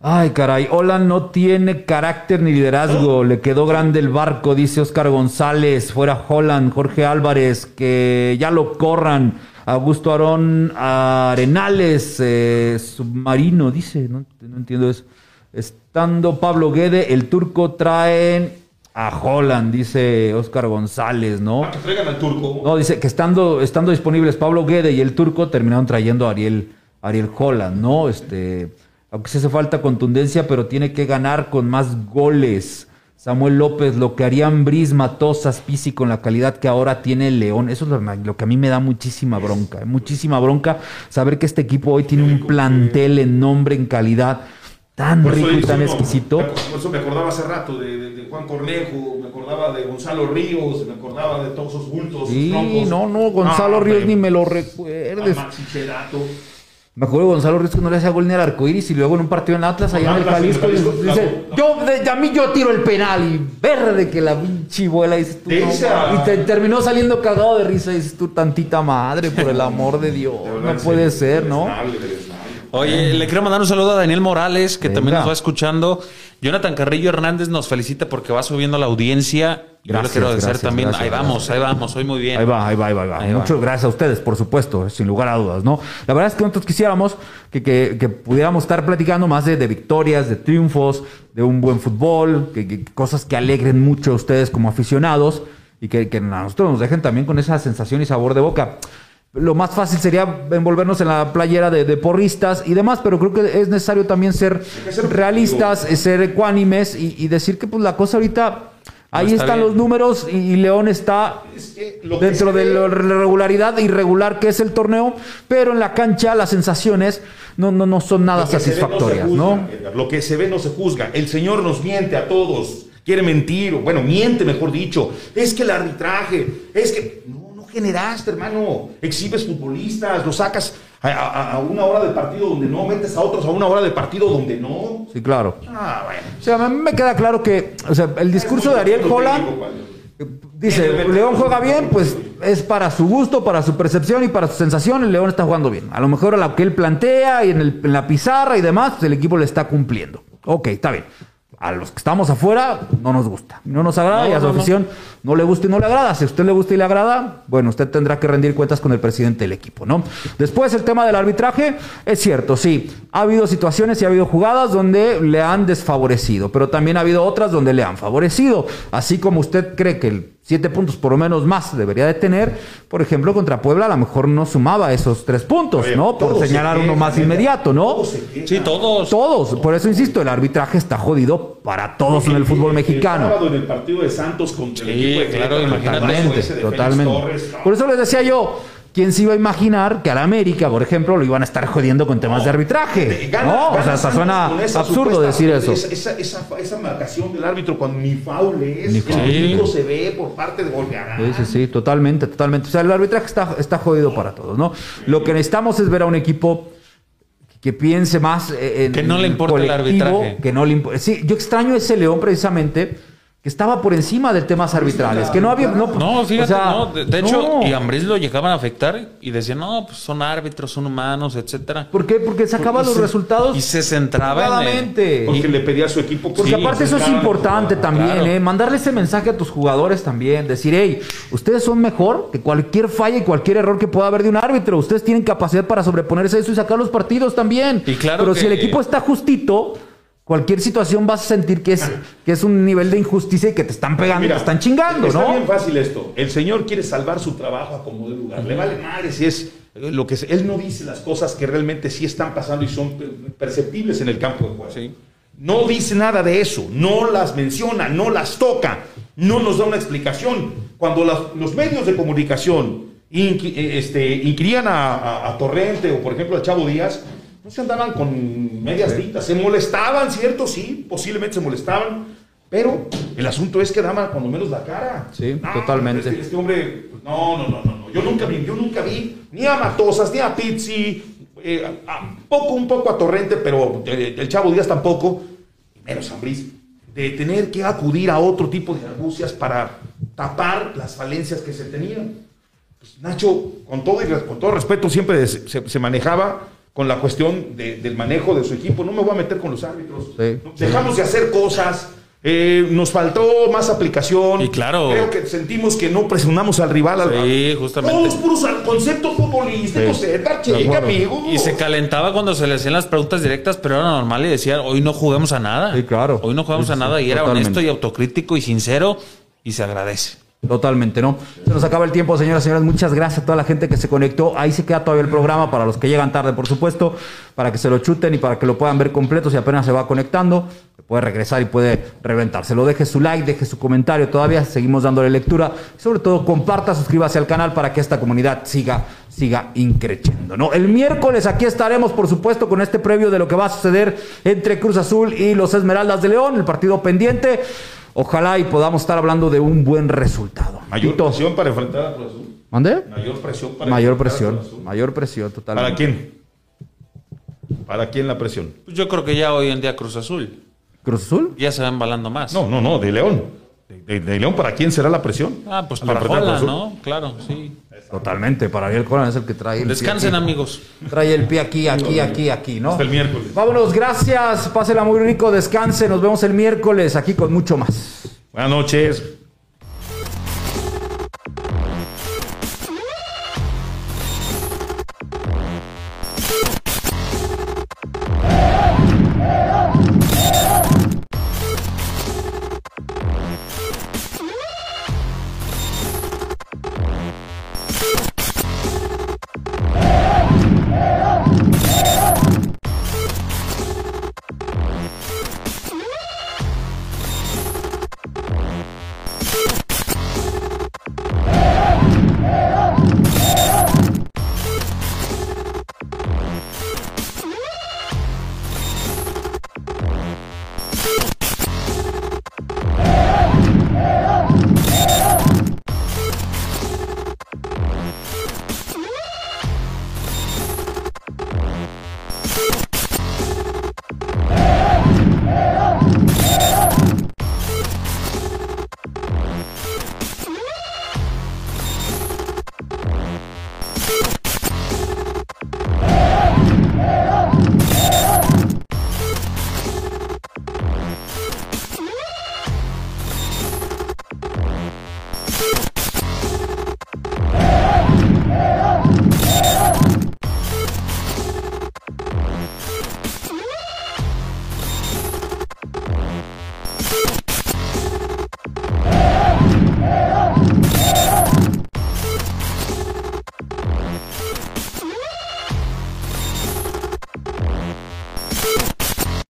Ay, caray. Hola, no tiene carácter ni liderazgo. Le quedó grande el barco, dice Oscar González. Fuera Holland, Jorge Álvarez, que ya lo corran. Augusto Arón Arenales, eh, submarino, dice. No, no entiendo eso. Estando Pablo Guede, el turco traen a Holland, dice Oscar González, ¿no? Ah, que traigan al turco. No, dice que estando, estando disponibles Pablo Guede y el turco, terminaron trayendo a Ariel, Ariel Holland, ¿no? Este, aunque se hace falta contundencia, pero tiene que ganar con más goles. Samuel López, lo que harían Bris, Matosas, Pisi con la calidad que ahora tiene León. Eso es lo, que a mí me da muchísima bronca. Muchísima bronca saber que este equipo hoy tiene un plantel en nombre, en calidad tan rico y tan exquisito. Por eso me acordaba hace rato de, Juan Cornejo, me acordaba de Gonzalo Ríos, me acordaba de todos esos bultos. Sí, no, no, Gonzalo Ríos ni me lo recuerdes. Me acuerdo de Gonzalo Ríos que no le hacía gol ni al arcoíris y luego en un partido en Atlas, allá en el Jalisco, dice, yo, a mí yo tiro el penal y verde que la pinche vuela, y te, terminó saliendo cagado de risa y dices tú, tantita madre, por el amor de Dios, no puede ser, ¿no? Oye, le quiero mandar un saludo a Daniel Morales, que también nos va escuchando. Jonathan Carrillo Hernández nos felicita porque va subiendo la audiencia. Gracias, Yo le quiero decir también, ahí vamos, ahí vamos, hoy muy bien. Ahí va, ahí va, ahí va. Muchas gracias a ustedes, por supuesto, sin lugar a dudas, ¿no? La verdad es que nosotros quisiéramos que, que, pudiéramos estar platicando más de, victorias, de triunfos, de un buen fútbol, que, cosas que alegren mucho a ustedes como aficionados y que, que a nosotros nos dejen también con esa sensación y sabor de boca lo más fácil sería envolvernos en la playera de, porristas y demás, pero creo que es necesario también ser, realistas, ser ecuánimes y, decir que pues la cosa ahorita ahí están los números y, León está dentro de la regularidad irregular que es el torneo, pero en la cancha las sensaciones no, no, no son nada satisfactorias, no, Lo que se ve no se juzga. El Señor nos miente a todos. Quiere mentir, bueno, miente mejor dicho. Es que el arbitraje, es que generaste, hermano. Exhibes futbolistas, los sacas a, una hora de partido donde no, metes a otros a una hora de partido donde no. Sí, claro. Ah, bueno. O sea, a mí me queda claro que, o sea, el discurso de Ariel Holland dice, León juega bien, pues es para su gusto, para su percepción y para su sensación, el León está jugando bien. A lo mejor a lo que él plantea y en, en la pizarra y demás, pues el equipo le está cumpliendo. Ok, está bien. A los que estamos afuera no nos gusta, no nos agrada y a su afición no. le gusta y no le agrada. Si a usted le gusta y le agrada, bueno, usted tendrá que rendir cuentas con el presidente del equipo, ¿no? Después el tema del arbitraje, es cierto, sí, ha habido situaciones y ha habido jugadas donde le han desfavorecido, pero también ha habido otras donde le han favorecido. Así como usted cree que el siete puntos por lo menos más debería de tener. Por ejemplo, contra Puebla a lo mejor no sumaba esos tres puntos, ¿no? Por señalar uno más inmediato, ¿no? Sí, todos. Todos. Por eso insisto, el arbitraje está jodido para todos en el fútbol mexicano. en el partido de Santos contra el equipo de claro, imagínate. Totalmente. Por eso les decía yo, ¿Quién se iba a imaginar que al América, por ejemplo, lo iban a estar jodiendo con temas de arbitraje? no, o sea, hasta suena absurdo decir eso. Esa, esa, esa, marcación del árbitro cuando ni faul es, ni el se ve por parte de Golpearán. Sí, sí, sí, totalmente, totalmente. O sea, el arbitraje está, está jodido para todos, ¿no? Lo que necesitamos es ver a un equipo que piense más en que no le importa el arbitraje. Que no le sí, yo extraño ese León precisamente que estaba por encima de temas arbitrales, que no había... No, no fíjate, no, de, hecho, y a lo llegaban a afectar y decían, no, pues son árbitros, son humanos, etcétera. ¿Por qué? Porque sacaba los resultados... Y se centraba en... Porque le pedía a su equipo... Porque aparte eso es importante también, ¿eh? Mandarle ese mensaje a tus jugadores también, decir, hey, ustedes son mejor que cualquier falla y cualquier error que pueda haber de un árbitro, ustedes tienen capacidad para sobreponerse a eso y sacar los partidos también. Y claro Pero si el equipo está justito cualquier situación vas a sentir que es, que es un nivel de injusticia y que te están pegando y te están chingando, está ¿no? bien fácil esto. El señor quiere salvar su trabajo a como de lugar. Le vale madre si es eh, lo que es. Él no dice las cosas que realmente sí están pasando y son perceptibles en el campo de juego. No dice nada de eso, no las menciona, no las toca, no nos da una explicación. Cuando los medios de comunicación eh, este, inquirían a, a Torrente o, por ejemplo, a Chavo Díaz, no se andaban con medias tintas, se molestaban, ¿cierto? Sí, posiblemente se molestaban, pero el asunto es que daban cuando menos la cara. Sí, totalmente. Este, este, hombre, no, no, no, no, yo nunca vi, yo nunca vi ni a Matosas, ni a Pizzi, eh, poco, un poco a Torrente, pero eh, el Chavo Díaz tampoco, menos Zambriz, de tener que acudir a otro tipo de argucias para tapar las falencias que se tenían. Pues Nacho, con todo, con todo respeto, siempre se manejaba con la cuestión del manejo de su equipo. No me voy a meter con los árbitros. Dejamos de hacer cosas. Eh, nos faltó más aplicación. Y claro. Creo que sentimos que no presionamos al rival. Sí, justamente. Todos puros conceptos futbolísticos, sí. amigo. Y se calentaba cuando se le hacían las preguntas directas, pero era normal y decía, hoy no jugamos a nada. Sí, claro. Hoy no jugamos a nada y era honesto y autocrítico y sincero y se agradece. Totalmente, ¿no? Se nos acaba el tiempo, señoras y señores. Muchas gracias a toda la gente que se conectó. Ahí se queda todavía el programa para los que llegan tarde, por supuesto, para que se lo chuten y para que lo puedan ver completo si apenas se va conectando. Puede regresar y puede reventarse. Lo deje su like, deje su comentario. Todavía seguimos dándole lectura. Sobre todo, comparta, suscríbase al canal para que esta comunidad siga, siga increciendo, ¿no? El miércoles aquí estaremos, por supuesto, con este previo de lo que va a suceder entre Cruz Azul y los Esmeraldas de León, el partido pendiente. Ojalá y podamos estar hablando de un buen resultado. Mayor presión para enfrentar a Cruz Azul. ¿Mande? Mayor presión para Mayor presión. Mayor presión, totalmente. ¿Para quién? ¿Para quién la presión? Pues yo creo que ya hoy en día Cruz Azul. ¿Cruz Azul? Ya se va embalando más. No, no, no, de León. De, León, ¿para quién será la presión? Ah, pues para Holland, ¿no? Claro, sí. Totalmente, para Ariel Colan es el que trae el Descansen, amigos. Trae el pie aquí, aquí, aquí, aquí, ¿no? Hasta el miércoles. Vámonos, gracias. Pásela muy rico, descanse. Nos vemos el miércoles aquí con mucho más. Buenas noches.